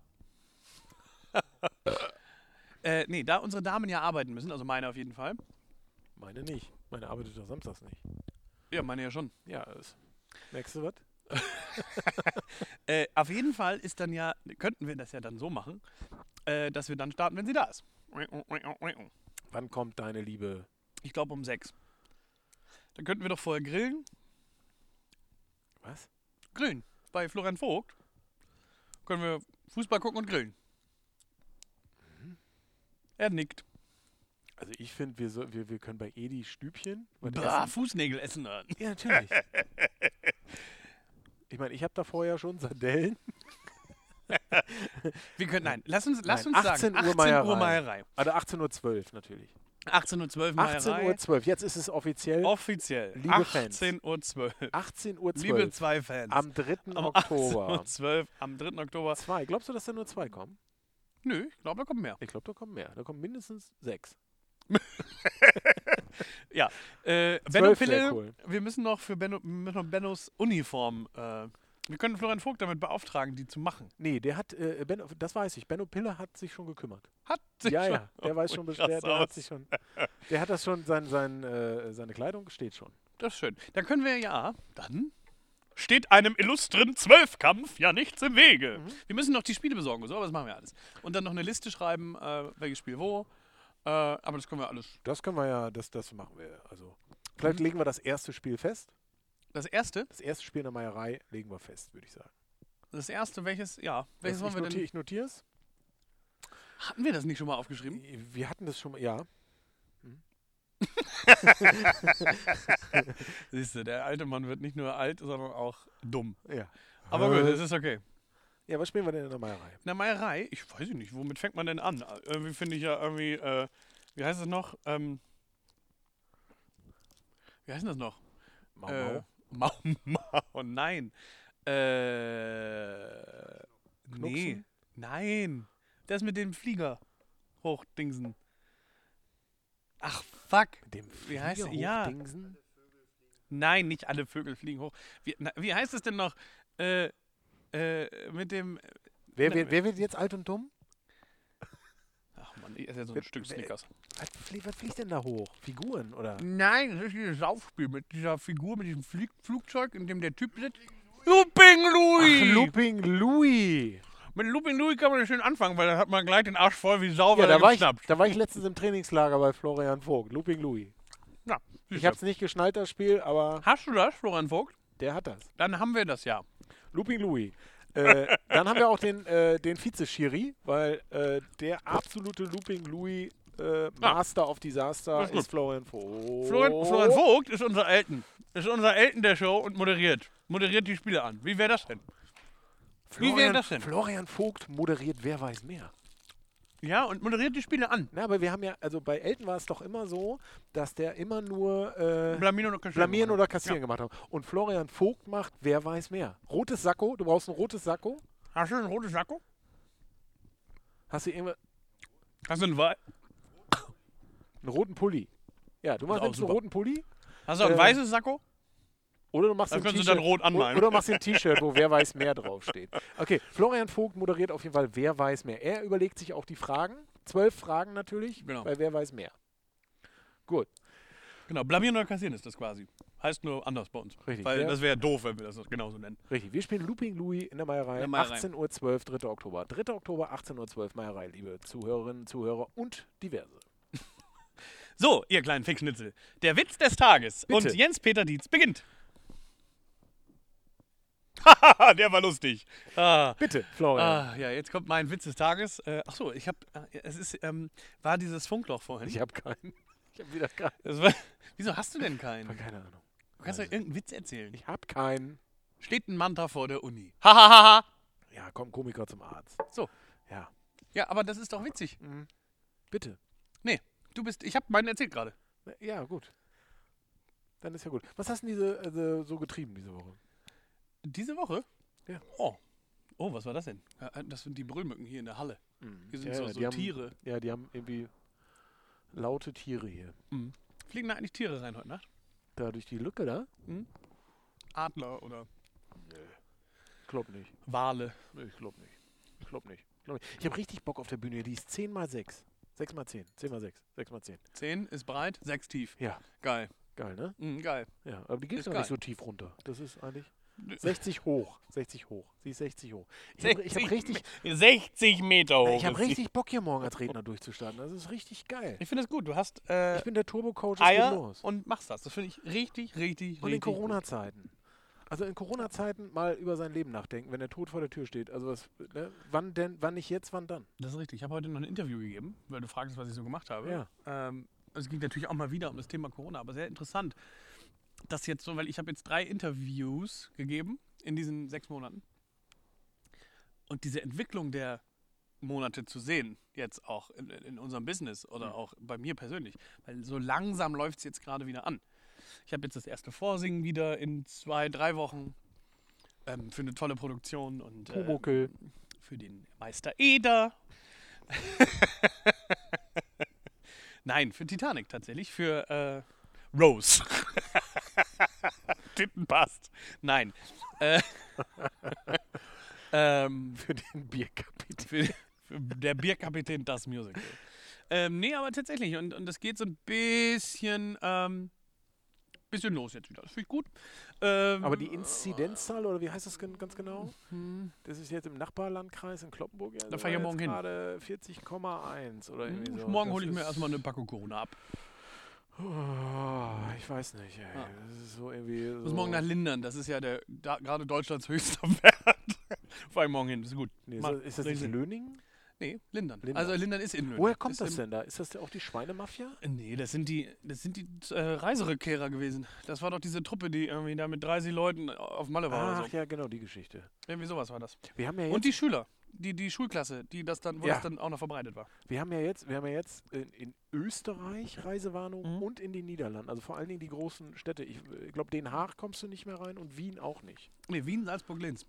[laughs] äh, nee, da unsere Damen ja arbeiten müssen, also meine auf jeden Fall. Meine nicht. Meine arbeitet doch samstags nicht. Ja, meine ja schon. Ja, ist. Merkst du was? Äh, auf jeden Fall ist dann ja, könnten wir das ja dann so machen, äh, dass wir dann starten, wenn sie da ist. Wann kommt deine Liebe? Ich glaube um sechs. Dann könnten wir doch vorher grillen. Was? Grillen. Bei Florian Vogt. Können wir Fußball gucken und grillen. Er nickt. Also ich finde, wir, so, wir, wir können bei Edi Stübchen. Bah, essen. Fußnägel essen. hören. Ja, natürlich. [laughs] ich meine, ich habe da vorher schon Sardellen. Wir können, nein, lass uns, lass Nein, uns 18 sagen, Uhr 18 Uhr Meierei. Meierei. Also 18.12 Uhr natürlich. 18.12 Uhr Meierei. 18.12 Uhr. Jetzt ist es offiziell. Offiziell. Liebe Fans. 18.12 Uhr. 18.12 Uhr. Liebe zwei Fans. Am 3. Am Oktober. 18.12 Uhr, am 3. Oktober. Zwei. Glaubst du, dass da nur zwei kommen? Nö, ich glaube, da kommt mehr. Ich glaube, da kommen mehr. Da kommen mindestens sechs. [laughs] Ja, äh, Benno Pille, cool. wir müssen noch für Benno, wir müssen noch Bennos Uniform, äh, wir können Florian Vogt damit beauftragen, die zu machen. Nee, der hat, äh, Benno, das weiß ich. Benno Pille hat sich schon gekümmert. Hat sich ja, schon. ja, der weiß schon, Krass der, der hat sich schon, der hat das schon, sein, sein, äh, seine Kleidung steht schon. Das ist schön. Dann können wir ja, dann steht einem illustren Zwölfkampf ja nichts im Wege. Mhm. Wir müssen noch die Spiele besorgen, und so, aber das machen wir alles. Und dann noch eine Liste schreiben, äh, welches Spiel wo. Äh, aber das können wir alles. Das können wir ja, das, das machen wir. Also, Mhm. vielleicht legen wir das erste Spiel fest. Das erste, Das erste Spiel in der Meierei legen wir fest, würde ich sagen. das erste, welches, ja, welches Das, wollen wir notiere, denn? ich notiere es. Hatten wir das nicht schon mal aufgeschrieben? Wir hatten das schon mal, ja. [laughs] Siehst du, der alte Mann wird nicht nur alt, sondern auch dumm. ja. Aber Äh, gut, das ist okay. Ja, was spielen wir denn in der Meierei? In der Meierei, ich weiß nicht, womit fängt man denn an? Irgendwie finde ich ja irgendwie, äh, wie heißt es noch? Ähm, wie heißt das noch? Mau, Äh, [laughs] mau. Mau nein. Äh, nee, nein. Das mit dem Flieger hochdingsen. Ach, fuck. Mit dem Wie heißt- Flieger ja. hochdingsen? Nein, nicht alle Vögel fliegen hoch. Wie, na, wie heißt es denn noch? Äh, äh, mit dem. Wer, Na, wird, wer wird jetzt alt und dumm? Ach man, ich esse ja so ein Stück Snickers. Was, flie was fliegt denn da hoch? Figuren, oder? Nein, das ist dieses Saufspiel mit dieser Figur, mit diesem Flieg Flugzeug, in dem der Typ sitzt. Looping Louis! Ach, Looping Louis. mit Looping Louis kann man ja schön anfangen, weil da hat man gleich den Arsch voll wie sauber Ja, da war, ich, geschnappt. da war ich letztens im Trainingslager bei Florian Vogt. Looping Louis. Ja, Ich hab's nicht geschnallt, das Spiel, aber Hast du das, Florian Vogt? der hat das. Dann haben wir das ja. Looping Louis. Äh, dann haben wir auch den, äh, den Vize-Schiri, weil äh, der absolute Looping Louis äh, Master of Disaster ist ist Florian Vogt. Florian, Florian Vogt ist unser Elton. Ist unser Elton der Show und moderiert. Moderiert die Spiele an. Wie wäre das denn? Wie wäre Florian, das denn? Florian Vogt moderiert Wer weiß mehr. Ja, und moderiert die Spiele an. Na, aber wir haben ja, also bei Elton war es doch immer so, dass der immer nur äh, Blamieren oder kassieren. Blamieren oder Kassieren gemacht hat. Und Florian Vogt macht Wer weiß mehr. Rotes Sakko, du brauchst ein rotes Sakko. Hast du ein rotes Sakko? Hast du irgendwas, Hast du einen, Wei einen roten Pulli? Ja, du machst auch einen roten Pulli Hast du ein Äh, weißes Sakko? Oder du machst Das ein du T-Shirt dann rot anmalen. Oder machst ein T-Shirt, wo Wer weiß mehr draufsteht. Okay, Florian Vogt moderiert auf jeden Fall Wer weiß mehr. Er überlegt sich auch die Fragen. Zwölf Fragen natürlich Genau. bei Wer weiß mehr. Gut. Genau, blamieren oder kassieren ist das quasi. Heißt nur anders bei uns. Richtig, Weil ja. das wäre doof, wenn wir das genauso nennen. Richtig, wir spielen Looping Louis in der Meierei. In der Meierei. 18.12 Uhr, 3. Oktober. 3. Oktober, 18.12 Uhr, Meierei, liebe Zuhörerinnen, Zuhörer und diverse. [laughs] So, ihr kleinen Fickschnitzel. Der Witz des Tages. Bitte. Und Jens-Peter Dietz beginnt. [laughs] Der war lustig. Ah. Bitte, Florian. Ah, ja, jetzt kommt mein Witz des Tages. Äh, ach so, ich habe, äh, es ist, ähm, war dieses Funkloch vorhin. Ich habe keinen. Ich habe wieder keinen. War, [laughs] wieso hast du denn keinen? Keine Ahnung. Du kannst doch irgendeinen Witz erzählen. Ich habe keinen. Steht ein Manta vor der Uni. Hahaha. Ja, komm, Komiker zum Arzt. So. Ja, ja, aber das ist doch witzig. bitte. Nee, du bist, ich habe meinen erzählt gerade. Ja, gut. Dann ist ja gut. Was hast du denn diese, äh, so getrieben diese Woche? Diese Woche? Ja. Oh. Oh, was war das denn? Äh, Das sind die Brüllmücken hier in der Halle. Hier sind Ja, so, ja, so die haben- Tiere. Ja, die haben irgendwie laute Tiere hier. Fliegen da eigentlich Tiere rein heute Nacht? Da durch die Lücke da? Adler oder Ich glaub nicht. Wale. Nee, ich glaub nicht. Ich glaub nicht. Ich, glaub nicht. ich habe richtig Bock auf der Bühne. Die ist 10 mal 6. 6 mal 10. 10 mal 6. 6 mal 10. Zehn ist breit, sechs tief. Ja, Geil. geil, ne? Mhm, geil. Ja, aber die geht Ist geil. nicht so tief runter. Das ist eigentlich 60 hoch. 60 hoch. Sie ist 60 hoch. Ich habe hab 60 richtig, Me- 60 Meter hoch. ich hab ist sie. richtig Bock hier morgen als Redner durchzustarten. Das ist richtig geil. Ich finde es gut. Du hast äh, Ich bin der Turbo-Coach. Eier und machst das. Das finde ich richtig, richtig, Und in richtig gut. Corona-Zeiten. Also in Corona-Zeiten mal über sein Leben nachdenken, wenn der Tod vor der Tür steht. Also was, ne? wann denn, wann nicht jetzt, wann dann? Das ist richtig. Ich habe heute noch ein Interview gegeben, weil du fragst, was ich so gemacht habe. Ja. Ähm, es ging natürlich auch mal wieder um das Thema Corona, aber sehr interessant, dass jetzt so, weil ich habe jetzt drei Interviews gegeben in diesen sechs Monaten und diese Entwicklung der Monate zu sehen, jetzt auch in, in unserem Business oder auch bei mir persönlich, weil so langsam läuft es jetzt gerade wieder an. Ich habe jetzt das erste Vorsingen wieder in zwei, drei Wochen ähm, für eine tolle Produktion und äh, für den Meister Eder. [laughs] Nein, für Titanic tatsächlich. Für äh, Rose. [laughs] Titten passt. Nein. Äh, ähm, Für den Bierkapitän. für, für der Bierkapitän das Musical. Ähm, nee, aber tatsächlich. Und, und das geht so ein bisschen, ähm, bisschen los jetzt wieder. Das finde ich gut. Ähm, Aber die Inzidenzzahl, oder wie heißt das ganz genau? hm, Das ist jetzt im Nachbarlandkreis in Kloppenburg. Ja, Da fahr ich ja morgen hin. gerade 40,1 oder irgendwie so. morgen hole ich mir erstmal eine Packung Corona ab. Oh, ich weiß nicht, ey. Ja. Das ist so irgendwie. So muss morgen nach Lindern. Das ist ja der da, gerade Deutschlands höchster [laughs] Wert. Fahr ich morgen hin. Das ist gut. Nee, ist, Mal- das, ist das nicht. Löningen? Nee, Lindern. Lindern. Also Lindern ist in Lünen. Woher kommt ist das denn da? Ist das auch die Schweinemafia? Nee, das sind die, das sind die äh, Reiserückkehrer gewesen. Das war doch diese Truppe, die irgendwie da mit 30 Leuten auf Malle war Ach so. ja, genau, die Geschichte. Irgendwie sowas war das. Wir haben ja jetzt, Und die Schüler, die, die Schulklasse, die das dann, wo Ja. das dann auch noch verbreitet war. wir haben ja jetzt, wir haben ja jetzt in, in Österreich Reisewarnung Mhm. und in den Niederlanden. Also vor allen Dingen die großen Städte. Ich, ich glaube, Den Haag kommst du nicht mehr rein und Wien auch nicht. Nee, Wien, Salzburg, Linz.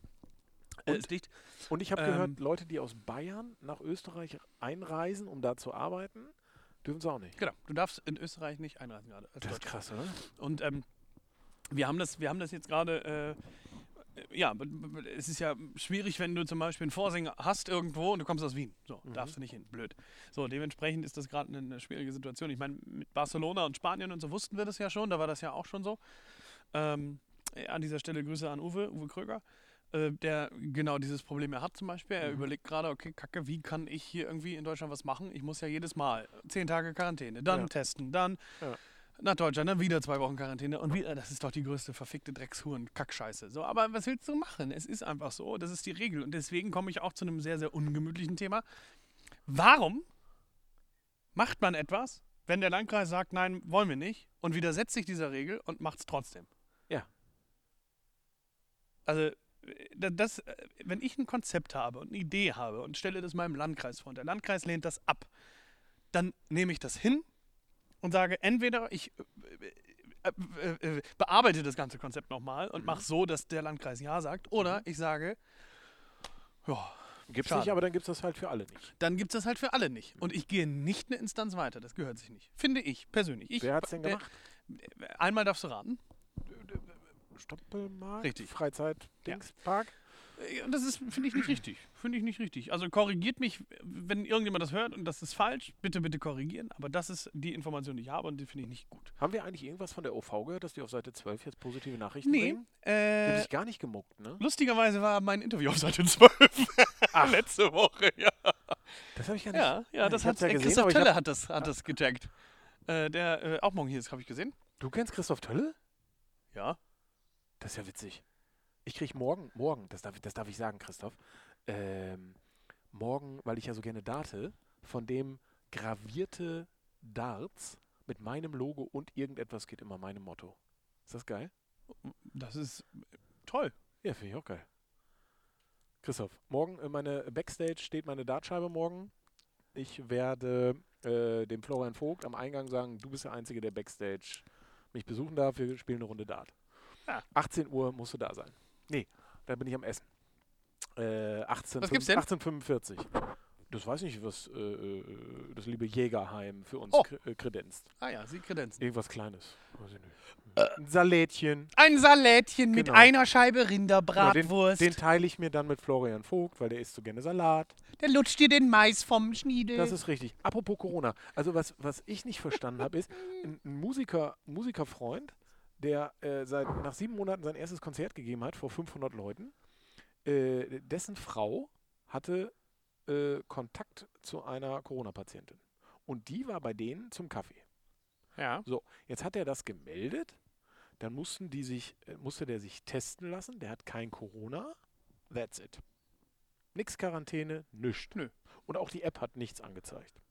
Äh, Und? dicht. Und ich habe Ähm. gehört, Leute, die aus Bayern nach Österreich einreisen, um da zu arbeiten, dürfen sie auch nicht. Genau. Du darfst in Österreich nicht einreisen gerade. Das ist krass, oder? Und ähm, wir haben das, wir haben das jetzt gerade. Äh, ja, es ist ja schwierig, wenn du zum Beispiel einen Vorsing hast irgendwo und du kommst aus Wien. So, Mhm. darfst du nicht hin. Blöd. So, dementsprechend ist das gerade eine, schwierige Situation. Ich meine, mit Barcelona und Spanien und so wussten wir das ja schon, da war das ja auch schon so. Ähm, ja, an dieser Stelle Grüße an Uwe, Uwe Kröger, äh, der genau dieses Problem ja hat zum Beispiel. Er Mhm. überlegt gerade, okay, Kacke, wie kann ich hier irgendwie in Deutschland was machen? Ich muss ja jedes Mal zehn Tage Quarantäne, dann Ja. testen, dann Ja. Nach Deutschland, dann wieder zwei Wochen Quarantäne und wieder, das ist doch die größte verfickte Dreckshuren, Kackscheiße. So, aber was willst du machen? Es ist einfach so, das ist die Regel. Und deswegen komme ich auch zu einem sehr, sehr ungemütlichen Thema. Warum macht man etwas, wenn der Landkreis sagt, nein, wollen wir nicht, und widersetzt sich dieser Regel und macht es trotzdem? Ja. Also, da- das, wenn ich ein Konzept habe und eine Idee habe und stelle das meinem Landkreis vor und der Landkreis lehnt das ab, dann nehme ich das hin und sage, entweder ich äh, äh, äh, bearbeite das ganze Konzept nochmal und mache so, dass der Landkreis Ja sagt, oder ich sage, ja, Gibt's Schade. nicht, aber dann gibt es das halt für alle nicht. dann gibt es das halt für alle nicht. Und ich gehe nicht eine Instanz weiter, das gehört sich nicht. Finde ich persönlich. Ich, Wer hat's denn äh, gemacht? Einmal darfst du raten. Stoppelmarkt? Richtig. Freizeit, Ja. Das ist, finde ich nicht richtig. Finde ich nicht richtig. Also korrigiert mich, wenn irgendjemand das hört und das ist falsch, bitte, bitte korrigieren. Aber das ist die Information, die ich habe und die finde ich nicht gut. Haben wir eigentlich irgendwas von der OV gehört, dass die auf Seite 12 jetzt positive Nachrichten Nee, bringen? Die äh, sich gar nicht gemuckt, ne? lustigerweise war mein Interview auf Seite 12 [laughs] letzte Woche. Ja, Das habe ich gar nicht. ja, ja das ich hat ja äh, gesehen, Christoph ich Tölle hat das, hat das getaggt. Äh, der äh, auch morgen hier ist, habe ich gesehen. Du kennst Christoph Tölle? Ja. Das ist ja witzig. Ich krieg morgen, morgen, das darf, ich- das darf ich sagen, Christoph, ähm, morgen, weil ich ja so gerne date, von dem gravierte Darts mit meinem Logo und irgendetwas geht immer meinem Motto. Ist das geil? Das ist toll. Ja, finde ich auch geil. Christoph, morgen äh, meine Backstage steht meine Dartscheibe morgen. Ich werde äh, dem Florian Vogt am Eingang sagen, du bist der Einzige, der Backstage mich besuchen darf. Wir spielen eine Runde Dart. Ja. 18 Uhr musst du da sein. Nee, da bin ich am Essen. Äh, 18, Was gibt's denn? 1845. Das weiß ich nicht, was äh, äh, das liebe Jägerheim für uns Oh. äh, kredenzt. Ah ja, sie kredenzen. Irgendwas Kleines. Weiß ich nicht. Ein Salätchen. Ein Salätchen mit Genau. einer Scheibe Genau, Rinderbratwurst. den, den teile ich mir dann mit Florian Vogt, weil der isst so gerne Salat. Der lutscht dir den Mais vom Schniedel. Das ist richtig. Apropos Corona. Also was, was ich nicht verstanden habe, ist, ein, ein Musiker, Musikerfreund, der äh, seit, nach sieben Monaten sein erstes Konzert gegeben hat vor 500 Leuten, äh, dessen Frau hatte äh, Kontakt zu einer Corona-Patientin. Und die war bei denen zum Kaffee. ja. So, jetzt hat er das gemeldet. Dann mussten die sich, äh, musste der sich testen lassen. Der hat kein Corona. That's it. Nix Quarantäne, nichts. Nö. Und auch die App hat nichts angezeigt.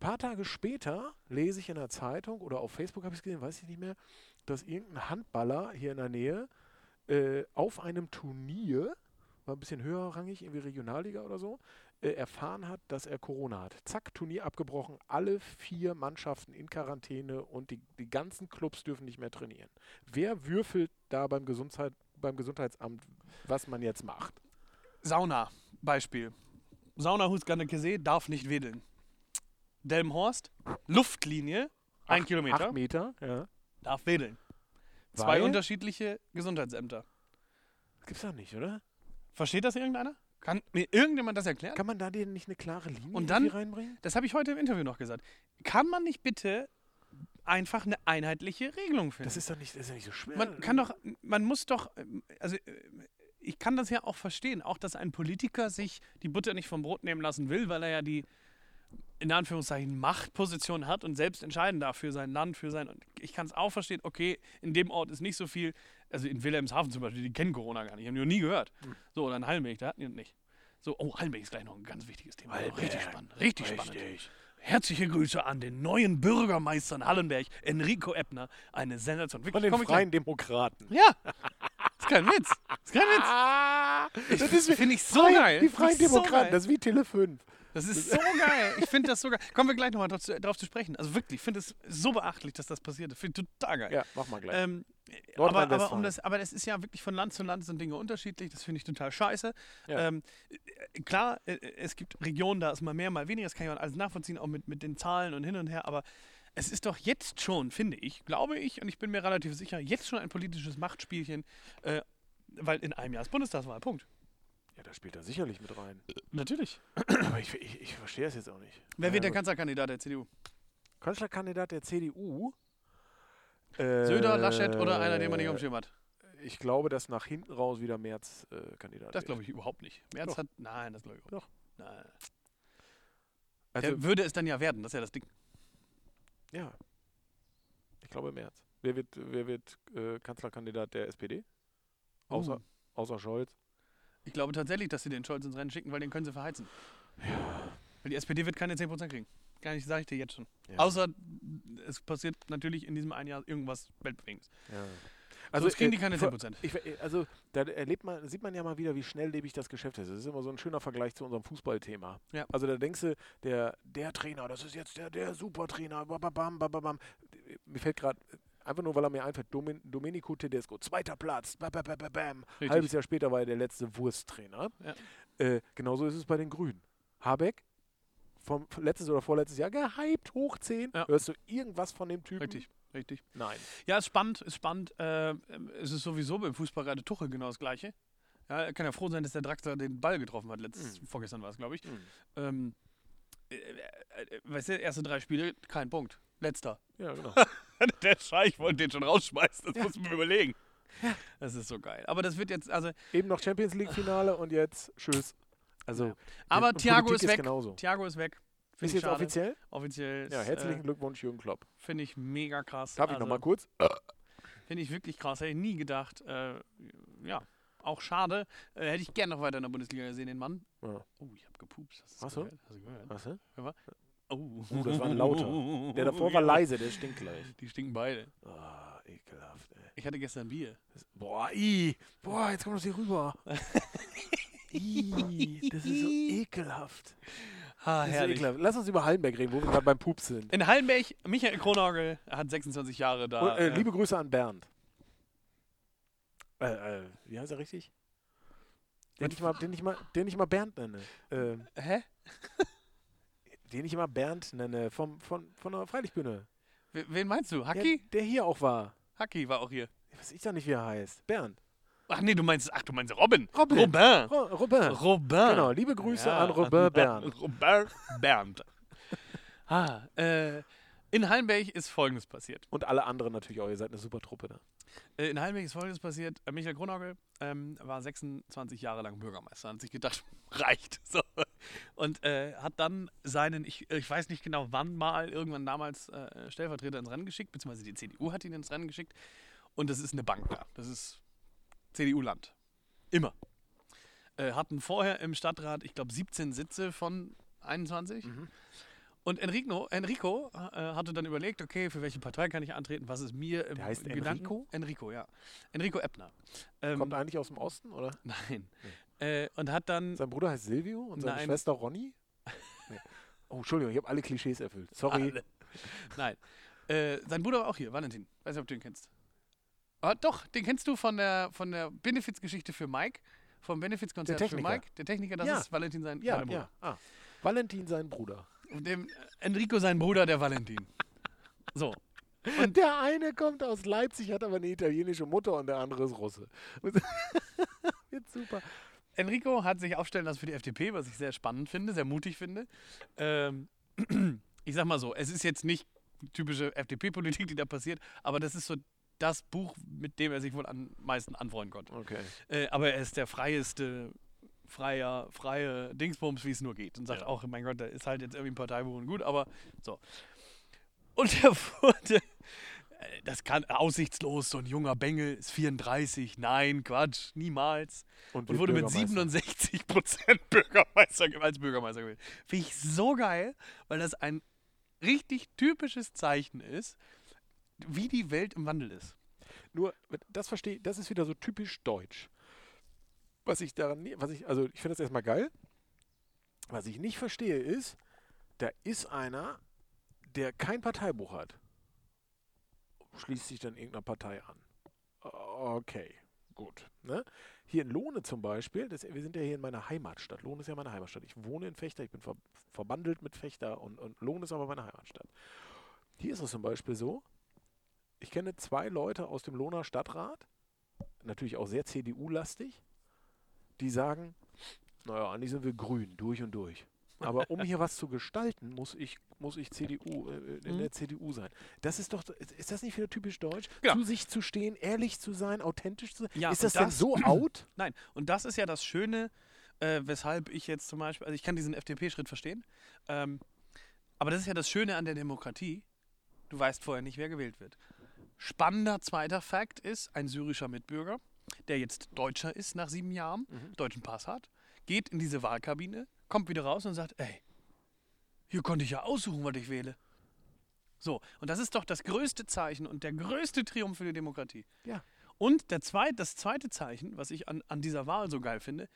Ein paar Tage später lese ich in der Zeitung oder auf Facebook habe ich es gesehen, weiß ich nicht mehr, dass irgendein Handballer hier in der Nähe äh, auf einem Turnier, war ein bisschen höherrangig, irgendwie Regionalliga oder so, äh, erfahren hat, dass er Corona hat. Zack, Turnier abgebrochen, alle vier Mannschaften in Quarantäne und die, die ganzen Clubs dürfen nicht mehr trainieren. Wer würfelt da beim, Gesundheit, beim Gesundheitsamt, was man jetzt macht? Sauna, Beispiel. Sauna Husganneke darf nicht wedeln. Delmenhorst, Luftlinie, ein Acht- Kilometer, Acht Meter, ja. darf wedeln. Zwei Weil? unterschiedliche Gesundheitsämter. Das gibt's doch nicht, oder? Versteht das irgendeiner? Kann mir irgendjemand das erklären? Kann man da denn nicht eine klare Linie Und dann- reinbringen? Das habe ich heute im Interview noch gesagt. Kann man nicht bitte einfach eine einheitliche Regelung finden? Das ist doch nicht, das ist ja nicht so schwer. Man kann doch, man muss doch, also ich kann das ja auch verstehen, auch dass ein Politiker sich die Butter nicht vom Brot nehmen lassen will, weil er ja die in Anführungszeichen Machtposition hat und selbst entscheiden darf für sein Land, für sein. Und ich kann es auch verstehen, okay, in dem Ort ist nicht so viel, also in Wilhelmshaven zum Beispiel, die kennen Corona gar nicht, haben die noch nie gehört. So, oder in Halmich, da hatten die das nicht. So, oh, Hallenberg ist gleich noch ein ganz wichtiges Thema. Hallenberg. Richtig spannend, richtig, spannend. Richtig. Herzliche Grüße an den neuen Bürgermeister in Hallenberg, Enrico Eppner. Eine Sensation. Wirklich, Von den Freien Demokraten. Ja, ist kein Witz. Ist kein Witz. [laughs] Ich- das ist find ich so geil. Die Freien so Demokraten, geil. das ist wie Tele 5. Das ist so geil. Ich finde das so geil. Kommen wir gleich nochmal drauf, zu- drauf zu sprechen. Also wirklich, ich finde es so beachtlich, dass das passiert. Finde ich total geil. Ja, mach mal gleich. Ähm, aber, aber, um das, aber das ist ja wirklich von Land zu Land sind Dinge unterschiedlich. Das finde ich total scheiße. Ja. Ähm, äh, klar, äh, es gibt Regionen, da ist mal mehr, mal weniger. Das kann ich auch alles nachvollziehen, auch mit, mit den Zahlen und hin und her. Aber es ist doch jetzt schon, finde ich, glaube ich, und ich bin mir relativ sicher, jetzt schon ein politisches Machtspielchen, äh, weil in einem Jahr ist Bundestagswahl. Punkt. Ja, da spielt er sicherlich mit rein. Natürlich. Aber ich, ich, ich verstehe es jetzt auch nicht. Wer Ja, wird der. Kanzlerkandidat der CDU? Kanzlerkandidat der CDU? Äh, Söder, Laschet oder einer, den man nicht umschirm hat? Ich glaube, dass nach hinten raus wieder März äh, Kandidat Das glaube ich überhaupt nicht. Merz Doch. hat. Nein, das glaube ich Doch. Nein. Also, Der würde es dann ja werden, das ist ja das Ding. ja. Ich glaube März. Wer wird, wer wird äh, Kanzlerkandidat der SPD? Außer, Uh. außer Scholz. Ich glaube tatsächlich, dass sie den Scholz ins Rennen schicken, weil den können sie verheizen. Weil die SPD wird keine 10% kriegen. Gar nicht, sage ich dir jetzt schon. Ja. Außer es passiert natürlich in diesem einen Jahr irgendwas Weltbewegendes. Ja. Also Sonst kriegen äh, die keine ver- 10%. Ich, also da erlebt man, sieht man ja mal wieder, wie schnelllebig das Geschäft ist. Das ist immer so ein schöner Vergleich zu unserem Fußballthema. Ja. Also da denkst du, der, der Trainer, das ist jetzt der, der Supertrainer, bababam, bababam. Mir fällt gerade, einfach nur weil er mir einfällt, Domin, Domenico Tedesco, zweiter Platz, bababam. Richtig. Halbes Jahr später war er der letzte Wursttrainer. Ja. Äh, genauso ist es bei den Grünen. Habeck, vom letztes oder vorletztes Jahr gehypt, hoch 10. Ja. Hörst du irgendwas von dem Typen? Richtig, richtig. Nein. Ja, ist spannend, ist spannend. Äh, es ist sowieso beim Fußball gerade Tuchel genau das Gleiche. Ja, er kann ja froh sein, dass der Draxler den Ball getroffen hat. Letztes, Vorgestern war es, glaube ich. Mhm. Ähm, äh, äh, äh, weißt du, erste drei Spiele, kein Punkt. Letzter. Ja, genau. [laughs] [laughs] der Scheich wollte den schon rausschmeißen, das muss man überlegen. Das ist so geil. Aber das wird jetzt, also, Eben noch Champions League Finale und jetzt tschüss. Also, Ja. aber Thiago Politik ist weg. Genauso. Thiago ist weg. Ist Finde ich jetzt schade. offiziell? Offiziell. Ja, ist, herzlichen äh, Glückwunsch, Jürgen Klopp. Finde ich mega krass. Darf ich also, noch mal kurz? Finde ich wirklich krass. Hätte ich nie gedacht. Äh, ja, auch schade. Äh, hätte ich gerne noch weiter in der Bundesliga gesehen, den Mann. Ja. Oh, ich habe gepupst. Hast Hast du? gehört? Hast du gehört? Was? Oh. Oh, das war ein lauter. Der davor war leise, der stinkt gleich. Die stinken beide. Ah, ekelhaft, ey. Ich hatte gestern Bier. Das, boah, i. Boah, jetzt kommt das hier rüber. [laughs] I, das ist so ekelhaft. Ah, Das herrlich. ekelhaft. Lass uns über Hallenberg reden, wo wir gerade beim Pups sind. In Hallenberg, Michael Kronagel hat 26 Jahre da. Und, äh, äh, liebe Grüße an Bernd. Äh, äh, wie heißt er richtig? Den ich mal, den ich mal, den ich mal Bernd nenne. Ähm, hä? Den ich immer Bernd nenne, vom, von, von der Freilichtbühne. Wen meinst du? Hacki? der hier auch war. Hacki war auch hier. Ich weiß ich doch nicht, wie er heißt. Bernd. Ach nee, du meinst, ach, du meinst Robin. Robin. Robin. Ro Robin. Robin. Genau, liebe Grüße Ja. an Robin Bernd. Robin Bernd. ah, äh, in Hallenberg ist Folgendes passiert. Und alle anderen natürlich auch, ihr seid eine super Truppe da. Äh, in Hallenberg ist Folgendes passiert. Äh, Michael Kronagel ähm, war 26 Jahre lang Bürgermeister. Hat sich gedacht, [laughs] reicht. So. Und äh, hat dann seinen, ich, ich weiß nicht genau wann mal, irgendwann damals äh, Stellvertreter ins Rennen geschickt, beziehungsweise die CDU hat ihn ins Rennen geschickt. Und das ist eine Bank da. Das ist CDU-Land. Immer. Äh, hatten vorher im Stadtrat, ich glaube, 17 Sitze von 21. Und Enrico, Enrico äh, hatte dann überlegt, okay, für welche Partei kann ich antreten? Was ist mir im Der heißt? Enrico? Enrico, ja. Enrico Eppner. Ähm, Kommt eigentlich aus dem Osten, oder? [laughs] nein. Äh, und hat dann Sein Bruder heißt Silvio und seine Nein. Schwester Ronny? Nee. [laughs] Oh, Entschuldigung, ich habe alle Klischees erfüllt. Sorry. Alle. Nein. Äh, sein Bruder war auch hier, Valentin. Weiß nicht, ob du ihn kennst. Ah, doch, den kennst du von der, von der Benefizgeschichte für Mike. Vom Benefizkonzert für. Mike. Der Techniker, das Ja. ist Valentin sein Ja, ja. Ah. Valentin, sein Bruder. Dem äh, Enrico sein Bruder, der Valentin. So. Und der eine kommt aus Leipzig, hat aber eine italienische Mutter und der andere ist Russe. [laughs] Wird super. Enrico hat sich aufstellen lassen für die FDP, was ich sehr spannend finde, sehr mutig finde. Ähm, [clears throat] ich sag mal so, es ist jetzt nicht typische FDP-Politik, die da passiert, aber das ist so das Buch, mit dem er sich wohl am meisten anfreunden konnte. Okay. Äh, aber er ist der freieste, freier, freie Dingsbums, wie es nur geht. Und sagt Ja. auch, mein Gott, da ist halt jetzt irgendwie ein Parteibuch und gut, aber so. Und [laughs] er wurde, äh, das kann aussichtslos, so ein junger Bengel ist 34. Nein, Quatsch, niemals. Und, wird wurde mit Bürgermeister. 67 Prozent [laughs] Bürgermeister, als Bürgermeister gewählt. Finde ich so geil, weil das ein richtig typisches Zeichen ist, wie die Welt im Wandel ist. Nur, das verstehe das ist wieder so typisch deutsch. Was ich daran, was ich, also ich finde das erstmal geil. Was ich nicht verstehe ist, da ist einer, der kein Parteibuch hat. Schließt sich dann irgendeiner Partei an. Okay, gut. Ne? Hier in Lohne zum Beispiel, das, wir sind ja hier in meiner Heimatstadt. Lohne ist ja meine Heimatstadt. Ich wohne in Fechter, ich bin ver, verbandelt mit Fechter und, und Lohne ist aber meine Heimatstadt. Hier ist es zum Beispiel so, ich kenne zwei Leute aus dem Lohner Stadtrat, natürlich auch sehr CDU-lastig, die sagen, naja, eigentlich sind wir grün, durch und durch. Aber um hier was zu gestalten, muss ich, muss ich CDU, äh, in Mhm. der CDU sein. Das ist doch, ist das nicht wieder typisch deutsch? Ja. Zu sich zu stehen, ehrlich zu sein, authentisch zu sein? Ja, ist und das, denn das- so [clears throat] out? Nein, und das ist ja das Schöne, äh, weshalb ich jetzt zum Beispiel, also ich kann diesen FDP-Schritt verstehen, ähm, aber das ist ja das Schöne an der Demokratie, du weißt vorher nicht, wer gewählt wird. Spannender zweiter Fakt ist, ein syrischer Mitbürger, der jetzt Deutscher ist nach sieben Jahren, deutschen Pass hat, geht in diese Wahlkabine, kommt wieder raus und sagt, ey, hier konnte ich ja aussuchen, was ich wähle. So, und das ist doch das größte Zeichen und der größte Triumph für die Demokratie. Ja. Und der zweit, das zweite Zeichen, was ich an, an dieser Wahl so geil finde,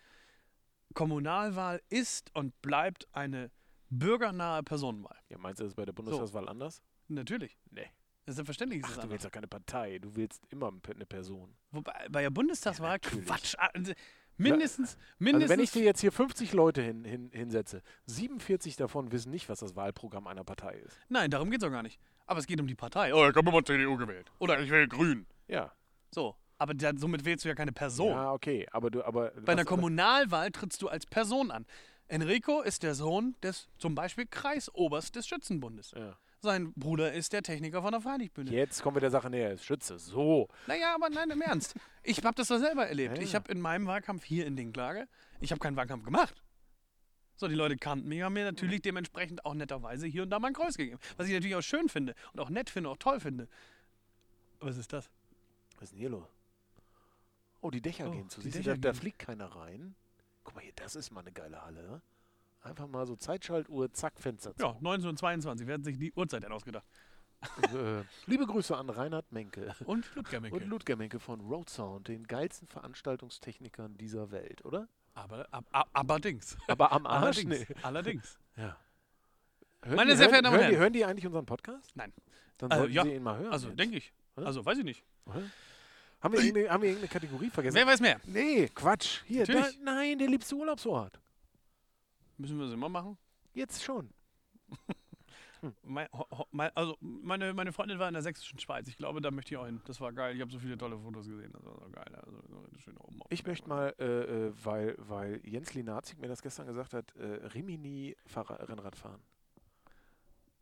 Kommunalwahl ist und bleibt eine bürgernahe Personenwahl. Ja, meinst du das bei der Bundestagswahl anders? Natürlich. Nee. Selbstverständlich ist Ach, es du anders. willst doch keine Partei, du willst immer eine Person. Wobei, bei der Bundestagswahl, natürlich. Quatsch. also Mindestens, Also mindestens. wenn ich dir jetzt hier 50 Leute hin, hin, hinsetze, 47 davon wissen nicht, was das Wahlprogramm einer Partei ist. nein, darum geht es auch gar nicht. Aber es geht um die Partei. Oh, ich habe immer CDU gewählt. Oder ich wähle Grün. Ja. So. Aber da, somit wählst du ja keine Person. Ja, okay, aber du, aber. Bei einer Kommunalwahl trittst du als Person an. Enrico ist der Sohn des zum Beispiel Kreisoberst des Schützenbundes. Ja. Sein Bruder ist der Techniker von der Freilichtbühne. Jetzt kommen wir der Sache näher. Schütze. So. Naja, aber nein, im Ernst. Ich habe das doch selber erlebt. Ja, Ich habe in meinem Wahlkampf hier in Dinklage, ich habe keinen Wahlkampf gemacht. So, die Leute kannten mich, haben mir natürlich dementsprechend auch netterweise hier und da mal ein Kreuz gegeben. Was ich natürlich auch schön finde und auch nett finde, auch toll finde. Was ist das? Was ist denn hier los? Oh, die Dächer Oh, gehen zu. die Dächer da, da fliegt keiner rein. Guck mal hier, das ist mal eine geile Halle. Einfach mal so Zeitschaltuhr, zack, Fenster zu. Ja, 1922. Wer hat sich die Uhrzeit denn ausgedacht? äh, liebe Grüße an Reinhard Menke Und Ludger Menke. und Ludger Menke von Road Sound, den geilsten Veranstaltungstechnikern dieser Welt, oder? Aber, ab, ab, allerdings. Aber am Arsch, Allerdings. nee. Allerdings. Ja. Hören Meine die, sehr verehrten Damen und hören, die, Herren. hören die eigentlich unseren Podcast? Nein. Dann Äh, sollten ja. sie ihn mal hören. Also, denke ich. Hä? Also, weiß ich nicht. Oder? Haben wir, [clears throat] irgendeine, haben wir irgendeine Kategorie vergessen? Wer weiß mehr? Nee, Quatsch. Hier, da, nein, der liebste Urlaubsort. Müssen wir das immer machen? Jetzt schon. [laughs] Mein, ho, mein, also, meine, meine Freundin war in der sächsischen Schweiz. Ich glaube, da möchte ich auch hin. Das war geil. Ich habe so viele tolle Fotos gesehen. Das war so geil. Also, so schön oben Ich möchte mal, äh, äh, weil, weil Jens Linazig mir das gestern gesagt hat, äh, Rimini Rennrad fahren.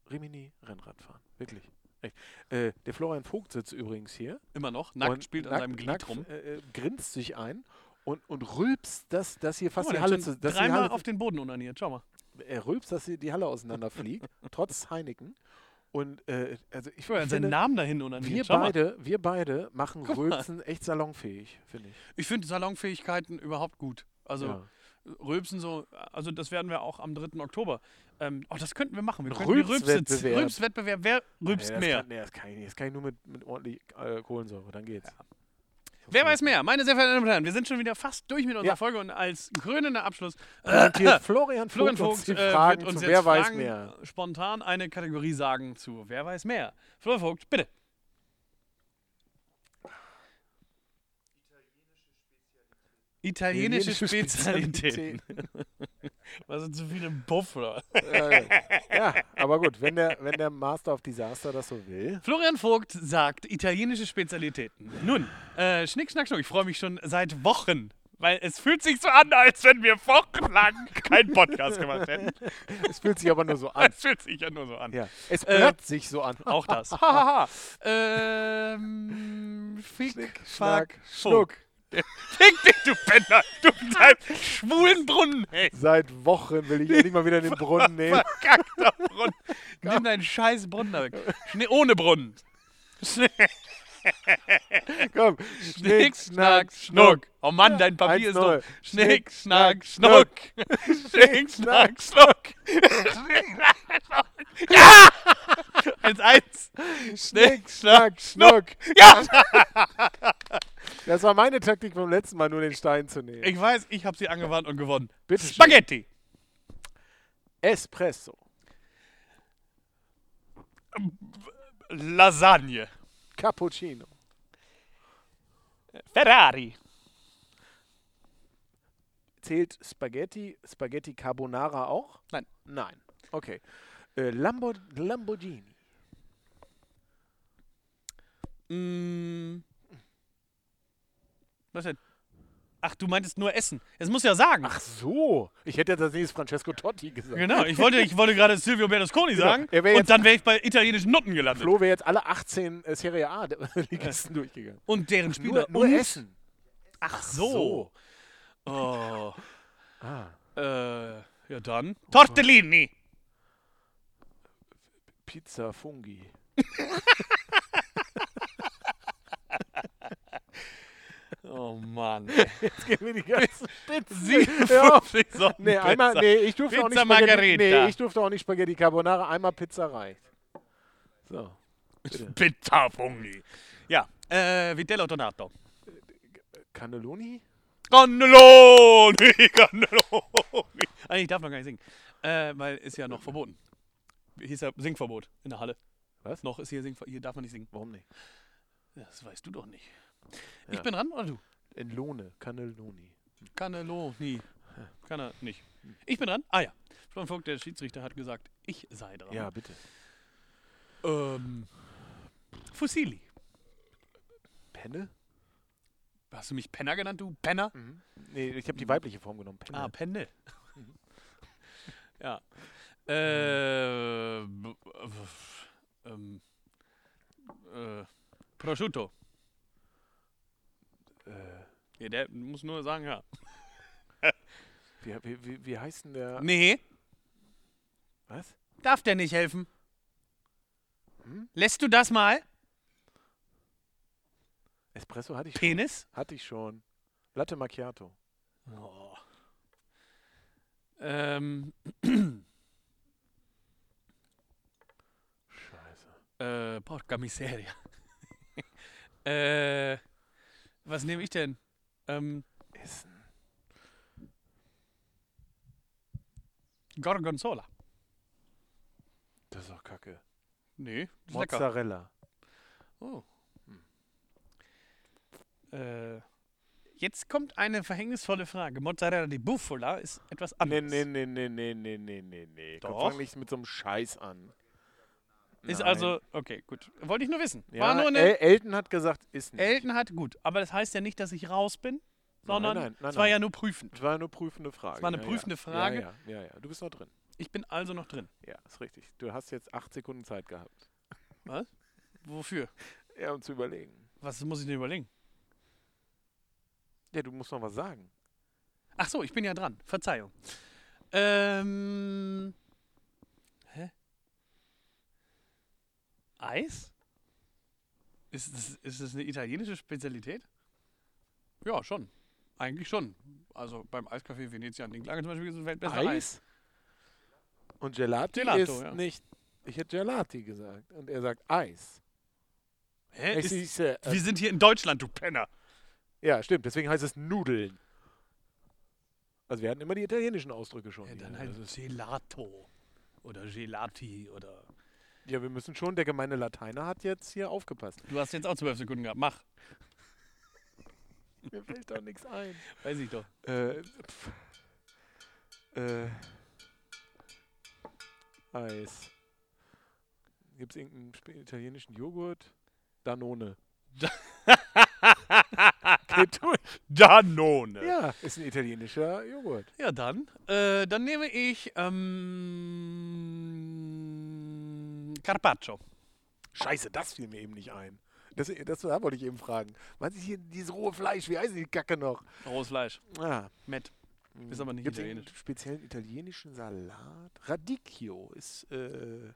Rimini Rennrad fahren. Wirklich. Echt. Äh, der Florian Vogt sitzt übrigens hier. Immer noch. Nackt spielt an nackt- seinem Glied nackt, rum. Äh, äh, grinst sich ein und, und rülpst, dass, dass hier fast Guck die Halle zu, dreimal auf den Boden unaniert. Schau mal. er rülpst, dass die, die Halle auseinanderfliegt, [laughs] trotz Heineken. Und äh, also ich, seinen finde, Namen dahin unaniert. wir Schau mal. beide, wir beide machen [laughs] Guck mal. Rülpsen echt salonfähig, finde ich. Ich finde Salonfähigkeiten überhaupt gut. Also, ja. Rülpsen so, also das werden wir auch am 3. Oktober. Ähm, oh, das könnten wir machen. Wir könnten Rülpswettbewerb. Rülps- Rülpswettbewerb. Wer rülpst nee, das mehr? Kann, nee, das kann ich nicht. Das kann ich nur mit, mit ordentlich Kohlensäure, dann geht's. Wer weiß mehr? Meine sehr verehrten Damen und Herren, wir sind schon wieder fast durch mit unserer Ja. Folge und als krönender Abschluss [laughs] Präsentiert Florian Vogt, Florian Vogt die äh, wird uns jetzt Wer weiß Fragen mehr. spontan eine Kategorie sagen zu Wer weiß mehr. Florian Vogt, bitte. Italienische Italienische Spezialitäten. [laughs] Was sind zu viele Buff, oder? äh, ja, aber gut, wenn der, wenn der Master of Disaster das so will. Florian Vogt sagt italienische Spezialitäten. Nun, äh, Schnick, Schnack, Schnuck. Ich freue mich schon seit Wochen, weil es fühlt sich so an, als wenn wir wochenlang keinen Podcast gemacht hätten. [laughs] Es fühlt sich aber nur so an. Es fühlt sich ja nur so an. Ja. Es Äh, hört sich so an. Auch das. [laughs] Ähm, Fick, Schnack, Fuck, Schnuck. Fick dich, du Penner. Du mit deinem schwulen Brunnen, ey. Seit Wochen will ich endlich mal wieder in den Brunnen nehmen. Verkackter Brunnen. Nimm deinen scheiß Brunnen da weg. Schnee ohne Brunnen. Komm. Schnick, Schnack, Schnuck. Oh Mann, dein Papier ist doch. 1-0. Schnick, Schnack, Schnuck. Schnick, Schnack, Schnuck. Ja! 1-1. Schnick, Schnack, Schnuck. Ja! Das war meine Taktik vom letzten Mal, nur den Stein zu nehmen. Ich weiß, ich habe sie angewandt und gewonnen. Bitte. Spaghetti. Espresso. Lasagne. Cappuccino. Ferrari. Zählt Spaghetti, Spaghetti Carbonara auch? Nein. Nein. Okay. Äh, Lambo, Lamborghini. Mm. Was denn? Ach, du meintest nur Essen. Das muss ja sagen. Ach so. Ich hätte als nächstes Francesco Totti gesagt. Genau, ich wollte, ich wollte gerade Silvio Berlusconi Genau. sagen. Wär und dann wäre ich bei italienischen Nutten gelandet. Flo wäre jetzt alle 18 äh, Serie A-Ligisten [laughs] durchgegangen. Und deren Spieler. Nur, nur und? Essen. Ach so. Oh. Ah. Äh, ja dann. Tortellini. Pizza Fungi. [laughs] Oh Mann. [laughs] Jetzt gehen wir die ganzen Spitzen. 57 Sonnen Nee, einmal, nee, ich durfte auch nicht Pizza Spaghetti, nee, ich durfte auch nicht Spaghetti Carbonara, einmal Pizza reicht. So. [laughs] Pizza Fungi. Ja, äh, Vitello Donato. Cannelloni? Cannelloni, [laughs] Cannelloni. Eigentlich darf noch gar nicht singen. Äh, weil ist ja noch verboten. Hier ist ja Singverbot in der Halle. Was? Noch ist hier Singverbot. Hier darf man nicht singen. Warum nicht? Das weißt du doch nicht. Ich Ja. bin dran oder du? In Lohne, Cannelloni. Cannelloni. Kann er nicht. Ich bin dran? Ah ja. Florian Vogt, der Schiedsrichter, hat gesagt, ich sei dran. Ja, bitte. Ähm, Fusilli. Penne? Hast du mich Penner genannt, du Penner? Mhm. Nee, ich habe die weibliche Form genommen. Penne. Ah, Penne. [laughs] ja. Äh, w- ähm, äh, Prosciutto. Äh, Ja, der muss nur sagen, ja. [laughs] wie, wie, wie, wie heißt denn der? Nee, Was? darf der nicht helfen. Hm? Lässt du das mal? Espresso hatte ich Penis? schon. Hatte ich schon. Latte Macchiato. Oh. Ähm, [clears throat] Scheiße. äh, porca miseria. [laughs] äh, was nehme ich denn? Ähm, Essen. Gorgonzola. Das ist doch kacke. Nee, lecker. Mozzarella. Oh. Äh, jetzt kommt eine verhängnisvolle Frage. Mozzarella di Bufala ist etwas Nee, anderes. nee, nee, nee, nee, nee, nee, nee, nee. Komm, Doch. fang nicht mit so einem Scheiß an. Ist Nein. also, okay, gut. Wollte ich nur wissen. Ja, War nur eine. El Elton hat gesagt, ist nicht. Elton hat, gut. Aber das heißt ja nicht, dass ich raus bin, sondern nein, nein, es war nein. ja nur prüfend. Das war eine prüfende Frage. Das war eine ja, prüfende ja. Frage. Ja, ja, ja, ja. Du bist noch drin. Ich bin also noch drin. Ja, ist richtig. Du hast jetzt acht Sekunden Zeit gehabt. Wofür? Ja, um zu überlegen. Was muss ich denn überlegen? Ja, du musst noch was sagen. Ach so, ich bin ja dran. Verzeihung. Ähm. Eis? Ist das, ist das eine italienische Spezialität? Ja, schon. Eigentlich schon. Also beim Eiscafé Venezia an den Klagen zum Beispiel ist es weltbester Eis. Eis? Und Gelati Gelato, ist ja. nicht. Ich hätte Gelati gesagt. Und er sagt Eis. Hä? Ist, ist, äh, wir sind hier in Deutschland, du Penner. ja, stimmt. Deswegen heißt es Nudeln. Also wir hatten immer die italienischen Ausdrücke schon. Ja, dann halt Also- Gelato. Oder Gelati oder. Ja, wir müssen schon. Der gemeine Lateiner hat jetzt hier aufgepasst. Du hast jetzt auch zwölf Sekunden gehabt. Mach. Mir fällt doch nichts ein. Weiß ich doch. Äh, pf, äh, Eis. Gibt es irgendeinen italienischen Joghurt? Danone. [laughs] Geht durch. Danone. Ja, ist ein italienischer Joghurt. Ja, dann. Äh, dann nehme ich ähm, Carpaccio. Scheiße, das fiel mir eben nicht ein. Das, das da wollte ich eben fragen. Was ist hier dieses rohe Fleisch? Wie heißt die Kacke noch? Rohes Fleisch. Ah, Met. Ist aber nicht Gibt's italienisch. einen speziellen italienischen Salat? Radicchio ist äh,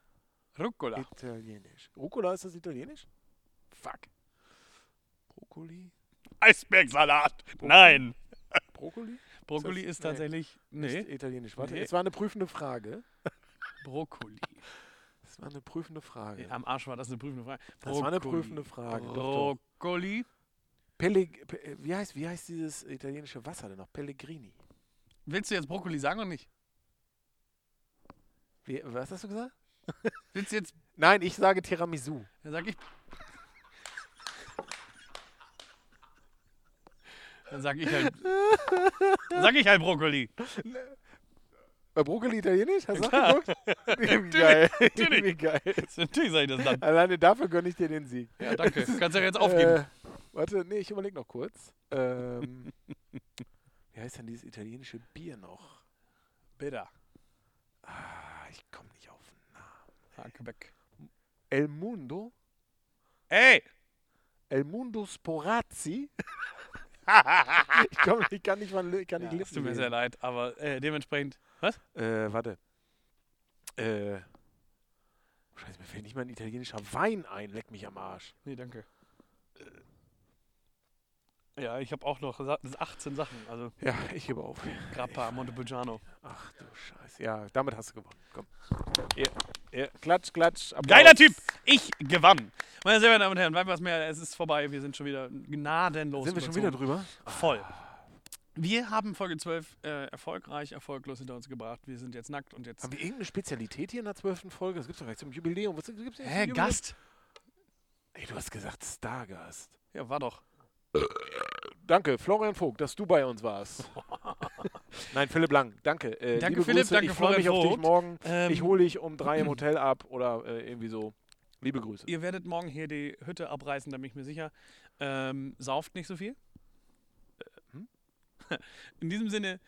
Rucola. italienisch. Rucola ist das italienisch? Fuck. Brokkoli? Eisbergsalat. Nein. Brokkoli? Brokkoli ist Nee. tatsächlich. Nee. Nicht italienisch. Warte, Nee. es war eine prüfende Frage. Brokkoli. Es war eine prüfende Frage. Am Arsch war das eine prüfende Frage. Das war eine Brokkoli. prüfende Frage. Brokkoli. Pelleg Pe äh, wie, heißt, wie heißt dieses italienische Wasser denn noch? Pellegrini. Willst du jetzt Brokkoli sagen oder nicht? Wie, was hast du gesagt? [laughs] Willst du jetzt. Nein, ich sage Tiramisu. Dann sag ich. Dann sag ich halt. [laughs] Dann sag ich halt Brokkoli. Äh, Brokkoli italienisch? Hast du Klar. nachgeguckt? [laughs] Wie geil. [laughs] natürlich. Wie geil. Natürlich sag ich das dann. Alleine dafür gönne ich dir den Sieg. Ja, danke. Kannst ja jetzt aufgeben. Äh, warte, nee, ich überlege noch kurz. Ähm, [laughs] wie heißt denn dieses italienische Bier noch? Bitter. Ah, ich komme nicht auf den Namen. Hakebeck. El Mundo? Ey! El Mundo Sporazzi? ich, komm, ich kann nicht mal kann nicht Ja, es Lippen tut mir lesen. sehr leid, aber äh, dementsprechend. Was? Äh, warte. Äh. Scheiße, mir fällt nicht mal ein italienischer Wein ein. Leck mich am Arsch. Nee, danke. Ja, ich habe auch noch sa- 18 Sachen. Also Ja, ich gebe auf. Grappa, Montepulciano. Ach du Scheiße. Ja, damit hast du gewonnen. Komm. Ja, ja. Klatsch, klatsch. Applaus. Geiler Typ! Ich gewann. Meine sehr verehrten Damen und Herren, weit was mehr, es ist vorbei. Wir sind schon wieder gnadenlos. Sind wir schon überzogen. wieder drüber? Voll. Wir haben Folge 12 äh, erfolgreich, erfolglos hinter uns gebracht. Wir sind jetzt nackt und jetzt. Haben wir irgendeine Spezialität hier in der zwölften Folge? Das gibt's doch gleich zum Jubiläum. Was gibt's Hä, Jubiläum? Gast? Ey, du hast gesagt Stargast. Ja, war doch. Danke, Florian Vogt, dass du bei uns warst. [laughs] Nein, Philipp Lang, danke. Äh, Danke, liebe Philipp, Grüße. danke, ich freue mich auf dich morgen. Ähm, ich hole dich um drei im [clears throat] Hotel ab oder äh, irgendwie so. Liebe Grüße. Ihr werdet morgen hier die Hütte abreißen, da bin ich mir sicher. Ähm, sauft nicht so viel. [laughs] In diesem Sinne,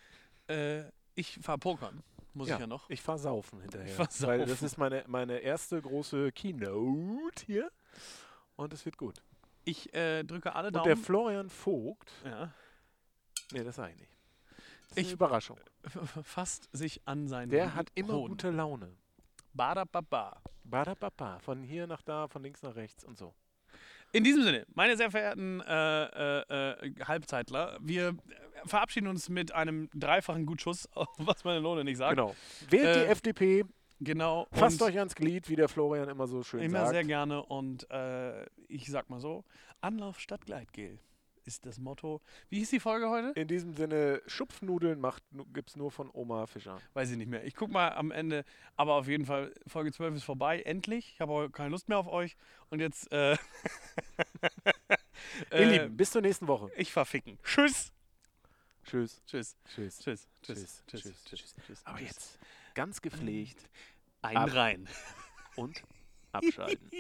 äh, ich fahr pokern. Muss Ja, ich ja noch. Ich fahr saufen hinterher. Ich fahr Weil das saufen. ist meine, meine erste große Keynote hier. Und es wird gut. Ich äh, drücke alle Und der Daumen. Florian Vogt, ja, nee, das sage ich nicht. Das ist Ich- eine Überraschung. fasst sich an seinen Der hat immer Hoden. gute Laune. Badababa. Badababa, von hier nach da, von links nach rechts und so. In diesem Sinne, meine sehr verehrten äh, äh, äh, Halbzeitler, wir verabschieden uns mit einem dreifachen Gutschuss, [laughs] was meine Lohne nicht sagt. Genau. Wählt die Äh, FDP, Genau. fasst euch ans Glied, wie der Florian immer so schön immer sagt. sehr gerne und äh, ich sag mal so, Anlauf statt Gleitgel ist das Motto. Wie hieß die Folge heute? In diesem Sinne, Schupfnudeln macht, gibt es nur von Oma Fischer. Weiß ich nicht mehr. Ich guck mal am Ende, aber auf jeden Fall, Folge 12 ist vorbei, endlich. Ich habe auch keine Lust mehr auf euch und jetzt äh, [laughs] Ihr äh, Lieben, bis zur nächsten Woche. ich verficken. Tschüss. Tschüss. Tschüss. Tschüss. Tschüss. Tschüss. Tschüss. Tschüss. Tschüss. Aber jetzt ganz gepflegt ein rein und abschalten.